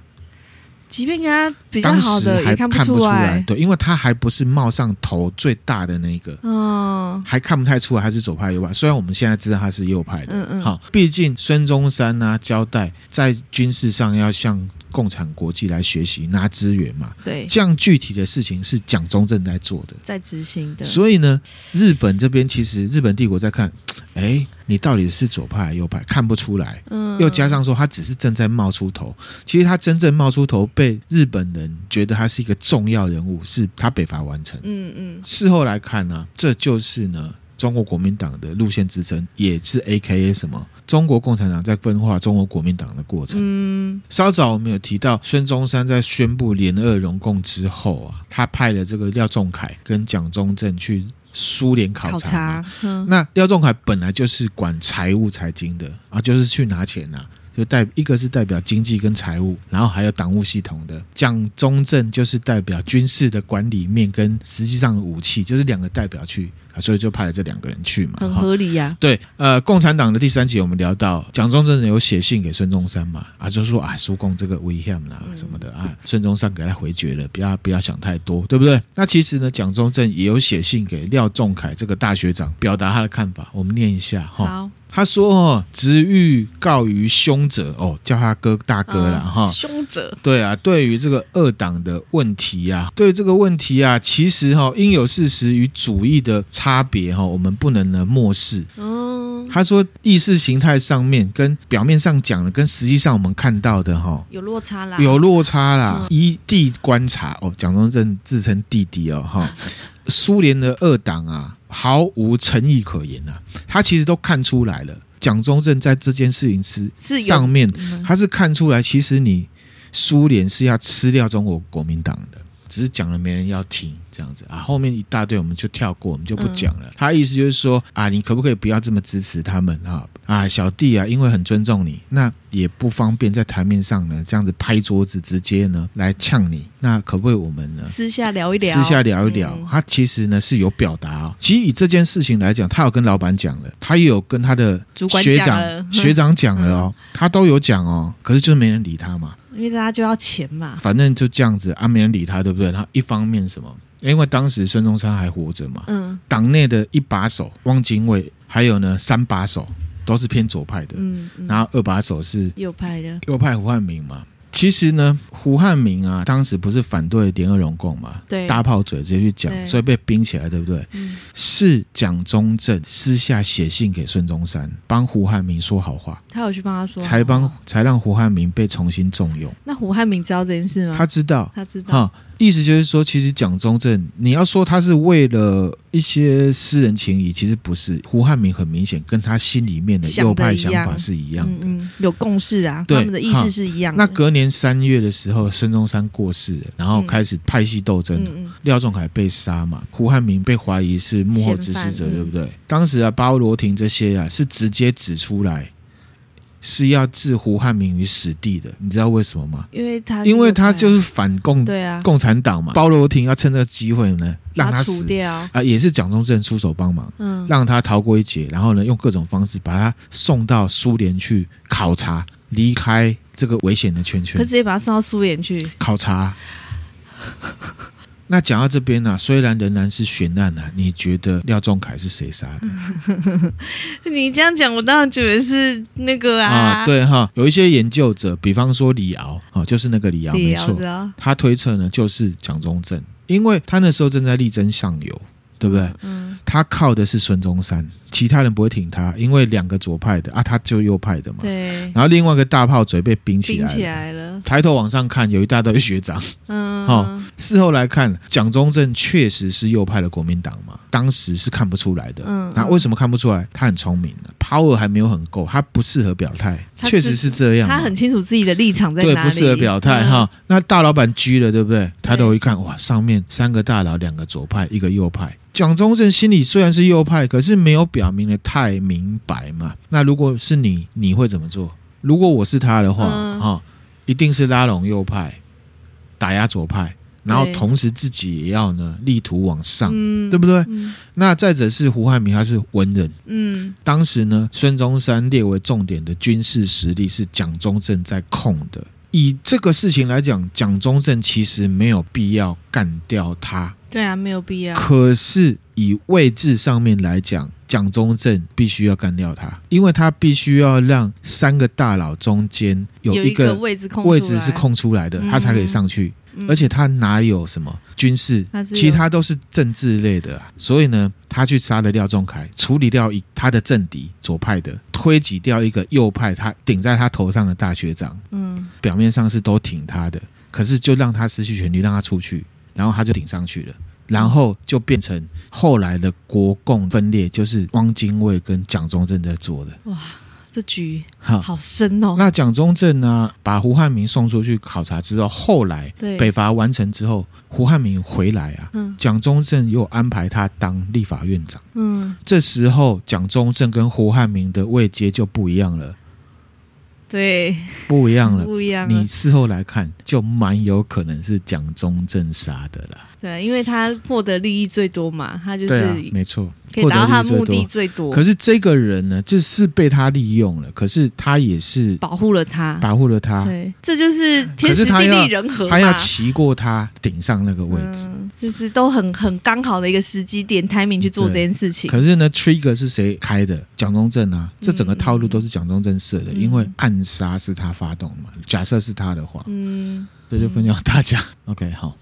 即便跟他比较好的也看不出来，对，因为他还不是冒上头最大的那个，嗯，还看不太出来他是左派右派。虽然我们现在知道他是右派的，嗯嗯，好，毕竟孙中山呢、啊、交代在军事上要向共产国际来学习拿资源嘛，对，这样具体的事情是蒋中正在做的，在执行的。所以呢，日本这边其实日本帝国在看，哎，你到底是左派还是右派？看不出来，嗯，又加上说他只是正在冒出头，其实他真正冒出头被日本人觉得他是一个重要人物，是他北伐完成，嗯嗯，事后来看呢、啊，这就是呢。中国国民党的路线支撑，也是 AKA 什么？中国共产党在分化中国国民党的过程。嗯，稍早我们有提到，孙中山在宣布联俄容共之后啊，他派了这个廖仲恺跟蒋中正去苏联考察。考察。嗯。那廖仲恺本来就是管财务财经的啊，就是去拿钱呐、啊。就代一个是代表经济跟财务，然后还有党务系统的。蒋中正就是代表军事的管理面跟实际上的武器，就是两个代表去啊，所以就派了这两个人去嘛，很合理呀、啊。对，呃，共产党的第三集我们聊到，蒋中正有写信给孙中山嘛，啊，就说啊，苏共这个危险啦什么的啊，孙中山给他回绝了，不要不要想太多，对不对？那其实呢，蒋中正也有写信给廖仲恺这个大学长，表达他的看法，我们念一下哈。好。他说：“哦，直欲告于凶者，哦，叫他哥大哥了哈。凶者，对啊，对于这个二党的问题啊，对这个问题啊，其实哈，应有事实与主义的差别哈，我们不能呢漠视。嗯，他说意识形态上面跟表面上讲的，跟实际上我们看到的哈，有落差啦，有落差啦。一地观察，哦，蒋中正自称弟弟哦，哈，苏联的二党啊。”毫无诚意可言、啊，他其实都看出来了。蒋中正在这件事情是上面，他是看出来，其实你苏联是要吃掉中国国民党的，只是讲了没人要听。这样子啊，后面一大堆我们就跳过，我们就不讲了。嗯、他意思就是说啊，你可不可以不要这么支持他们啊？啊，小弟啊，因为很尊重你，那也不方便在台面上呢这样子拍桌子，直接呢来呛你。那可不可以我们呢私下聊一聊？私下聊一聊。嗯、他其实呢是有表达。其实以这件事情来讲，他有跟老板讲了，他也有跟他的学长学长讲了哦，他都有讲哦。可是就是没人理他嘛，因为大家就要钱嘛。反正就这样子啊，没人理他，对不对？他一方面什么？因为当时孙中山还活着嘛，嗯，党内的一把手汪精卫，还有呢三把手都是偏左派的，嗯，嗯然后二把手是右派的，右派胡汉民嘛。其实呢，胡汉民啊，当时不是反对联俄容共嘛？对，大炮嘴直接去讲，所以被冰起来，对不对？嗯，是蒋中正私下写信给孙中山，帮胡汉民说好话。他有去帮他说，才帮才让胡汉民被重新重用。那胡汉民知道这件事吗？他知道，他知道。哈。意思就是说，其实蒋中正，你要说他是为了一些私人情谊，其实不是。胡汉民很明显跟他心里面的右派想法是一样的，嗯嗯，有共识啊，对，他们的意思是一样的。那隔年三月的时候，孙中山过世，然后开始派系斗争，嗯、廖仲恺被杀嘛，胡汉民被怀疑是幕后指使者，对不对？当时啊，鲍罗廷这些啊，是直接指出来。是要置胡汉民于死地的，你知道为什么吗？因为他因为他就是反共，对啊，共产党嘛。包罗廷要趁这个机会呢，让他死掉啊、呃，也是蒋中正出手帮忙，嗯，让他逃过一劫，然后呢，用各种方式把他送到苏联去考察，离开这个危险的圈圈。他直接把他送到苏联去考察。那讲到这边呢、啊，虽然仍然是悬案啊，你觉得廖仲恺是谁杀的？[LAUGHS] 你这样讲，我当然觉得是那个啊，啊对哈，有一些研究者，比方说李敖啊，就是那个李敖，没错，他推测呢就是蒋中正，因为他那时候正在力争上游，对不对？嗯，他靠的是孙中山。其他人不会挺他，因为两个左派的啊，他就右派的嘛。对。然后另外一个大炮嘴被冰起来，冰起来了。抬头往上看，有一大堆学长。嗯。[LAUGHS] 哦，事后来看，蒋中正确实是右派的国民党嘛，当时是看不出来的。嗯。那为什么看不出来？他很聪明，power 还没有很够，他不适合表态。确实是这样。他很清楚自己的立场在哪里。对，不适合表态哈。那大老板狙了，对不对？抬头一看，哇，上面三个大佬，两个左派，一个右派。蒋中正心里虽然是右派，可是没有表明的太明白嘛。那如果是你，你会怎么做？如果我是他的话，啊、嗯，一定是拉拢右派，打压左派，然后同时自己也要呢力图往上，嗯、对不对？嗯、那再者是胡汉民，他是文人，嗯，当时呢，孙中山列为重点的军事实力是蒋中正在控的。以这个事情来讲，蒋中正其实没有必要干掉他。对啊，没有必要。可是以位置上面来讲，蒋中正必须要干掉他，因为他必须要让三个大佬中间有一个位置空，位置是空出来的，他才可以上去。而且他哪有什么军事，其他都是政治类的，所以呢，他去杀了廖仲恺，处理掉一他的政敌左派的，推挤掉一个右派，他顶在他头上的大学长，嗯，表面上是都挺他的，可是就让他失去权力，让他出去。然后他就顶上去了，然后就变成后来的国共分裂，就是汪精卫跟蒋中正在做的。哇，这局好好深哦。那蒋中正呢，把胡汉民送出去考察之后，后来北伐完成之后，胡汉民回来啊，蒋中正又安排他当立法院长。嗯，这时候蒋中正跟胡汉民的位阶就不一样了。对，不一样了，[LAUGHS] 不一样了。你事后来看，就蛮有可能是蒋中正杀的了。对，因为他获得利益最多嘛，他就是、啊、没错，可以达到他目的最多。可是这个人呢，就是被他利用了，可是他也是保护了他，保护了他。对，这就是天时地利人和。他要骑过他顶上那个位置，嗯、就是都很很刚好的一个时机点，timing 去做这件事情。可是呢，trigger 是谁开的？蒋中正啊，这整个套路都是蒋中正设的，嗯、因为暗杀是他发动嘛。假设是他的话，嗯，这就分享大家。嗯、OK，好。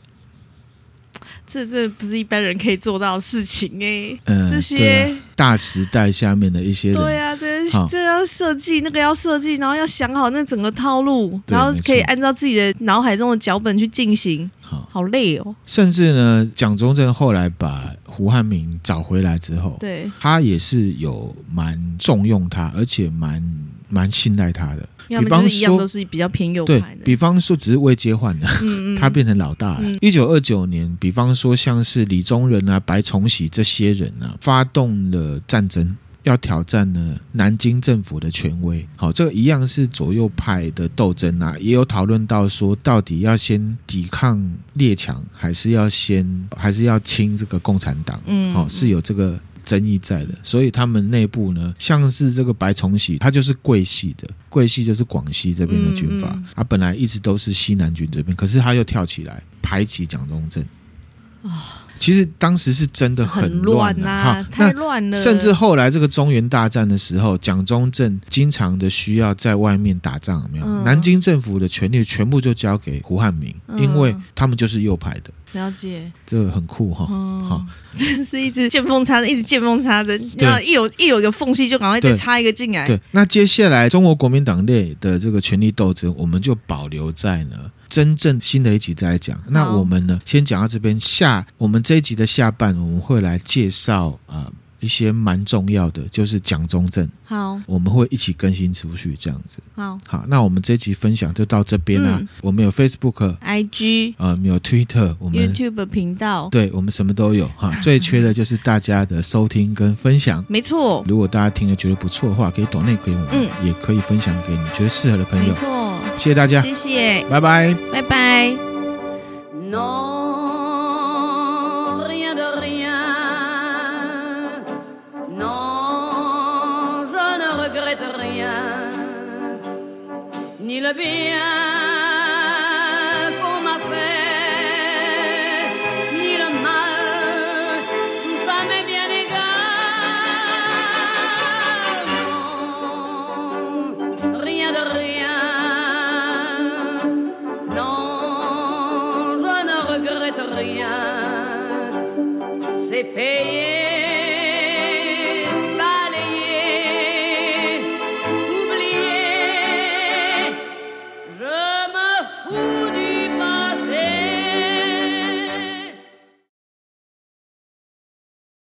这这不是一般人可以做到的事情哎、欸，嗯，这些、啊、大时代下面的一些人，对啊，这这要设计，那个要设计，然后要想好那整个套路，然后可以按照自己的脑海中的脚本去进行，好，好累哦。甚至呢，蒋中正后来把胡汉民找回来之后，对，他也是有蛮重用他，而且蛮蛮信赖他的。比方说，都是比较偏右派的。对，比方说，只是位阶换了，嗯嗯 [LAUGHS] 他变成老大了。一九二九年，比方说像是李宗仁啊、白崇禧这些人啊，发动了战争，要挑战呢南京政府的权威。好，这个一样是左右派的斗争啊，也有讨论到说，到底要先抵抗列强，还是要先，还是要清这个共产党？嗯，好，是有这个。争议在的，所以他们内部呢，像是这个白崇禧，他就是桂系的，桂系就是广西这边的军阀，他、嗯嗯、本来一直都是西南军这边，可是他又跳起来排挤蒋中正，哦，其实当时是真的很乱呐、啊，太乱了。甚至后来这个中原大战的时候，蒋中正经常的需要在外面打仗，有没有？嗯、南京政府的权力全部就交给胡汉民，嗯、因为他们就是右派的。了解，这个很酷哈。好，[LAUGHS] 这是一直见缝插针，一直见缝插针。那一有一有一个缝隙，就赶快再插一个进来。对，那接下来中国国民党内的这个权力斗争，我们就保留在呢真正新的一集再来讲。那我们呢，先讲到这边。下我们这一集的下半，我们会来介绍啊。呃一些蛮重要的，就是蒋中正。好，我们会一起更新出去，这样子。好，好，那我们这集分享就到这边啦。嗯、我们有 Facebook、IG，呃，有 Twitter，我们 YouTube 频道，对，我们什么都有哈。[LAUGHS] 最缺的就是大家的收听跟分享。没错，如果大家听了觉得不错的话，可以抖内给我们，嗯，也可以分享给你觉得适合的朋友。没错，谢谢大家，谢谢，拜拜，拜拜。No. ni la bien.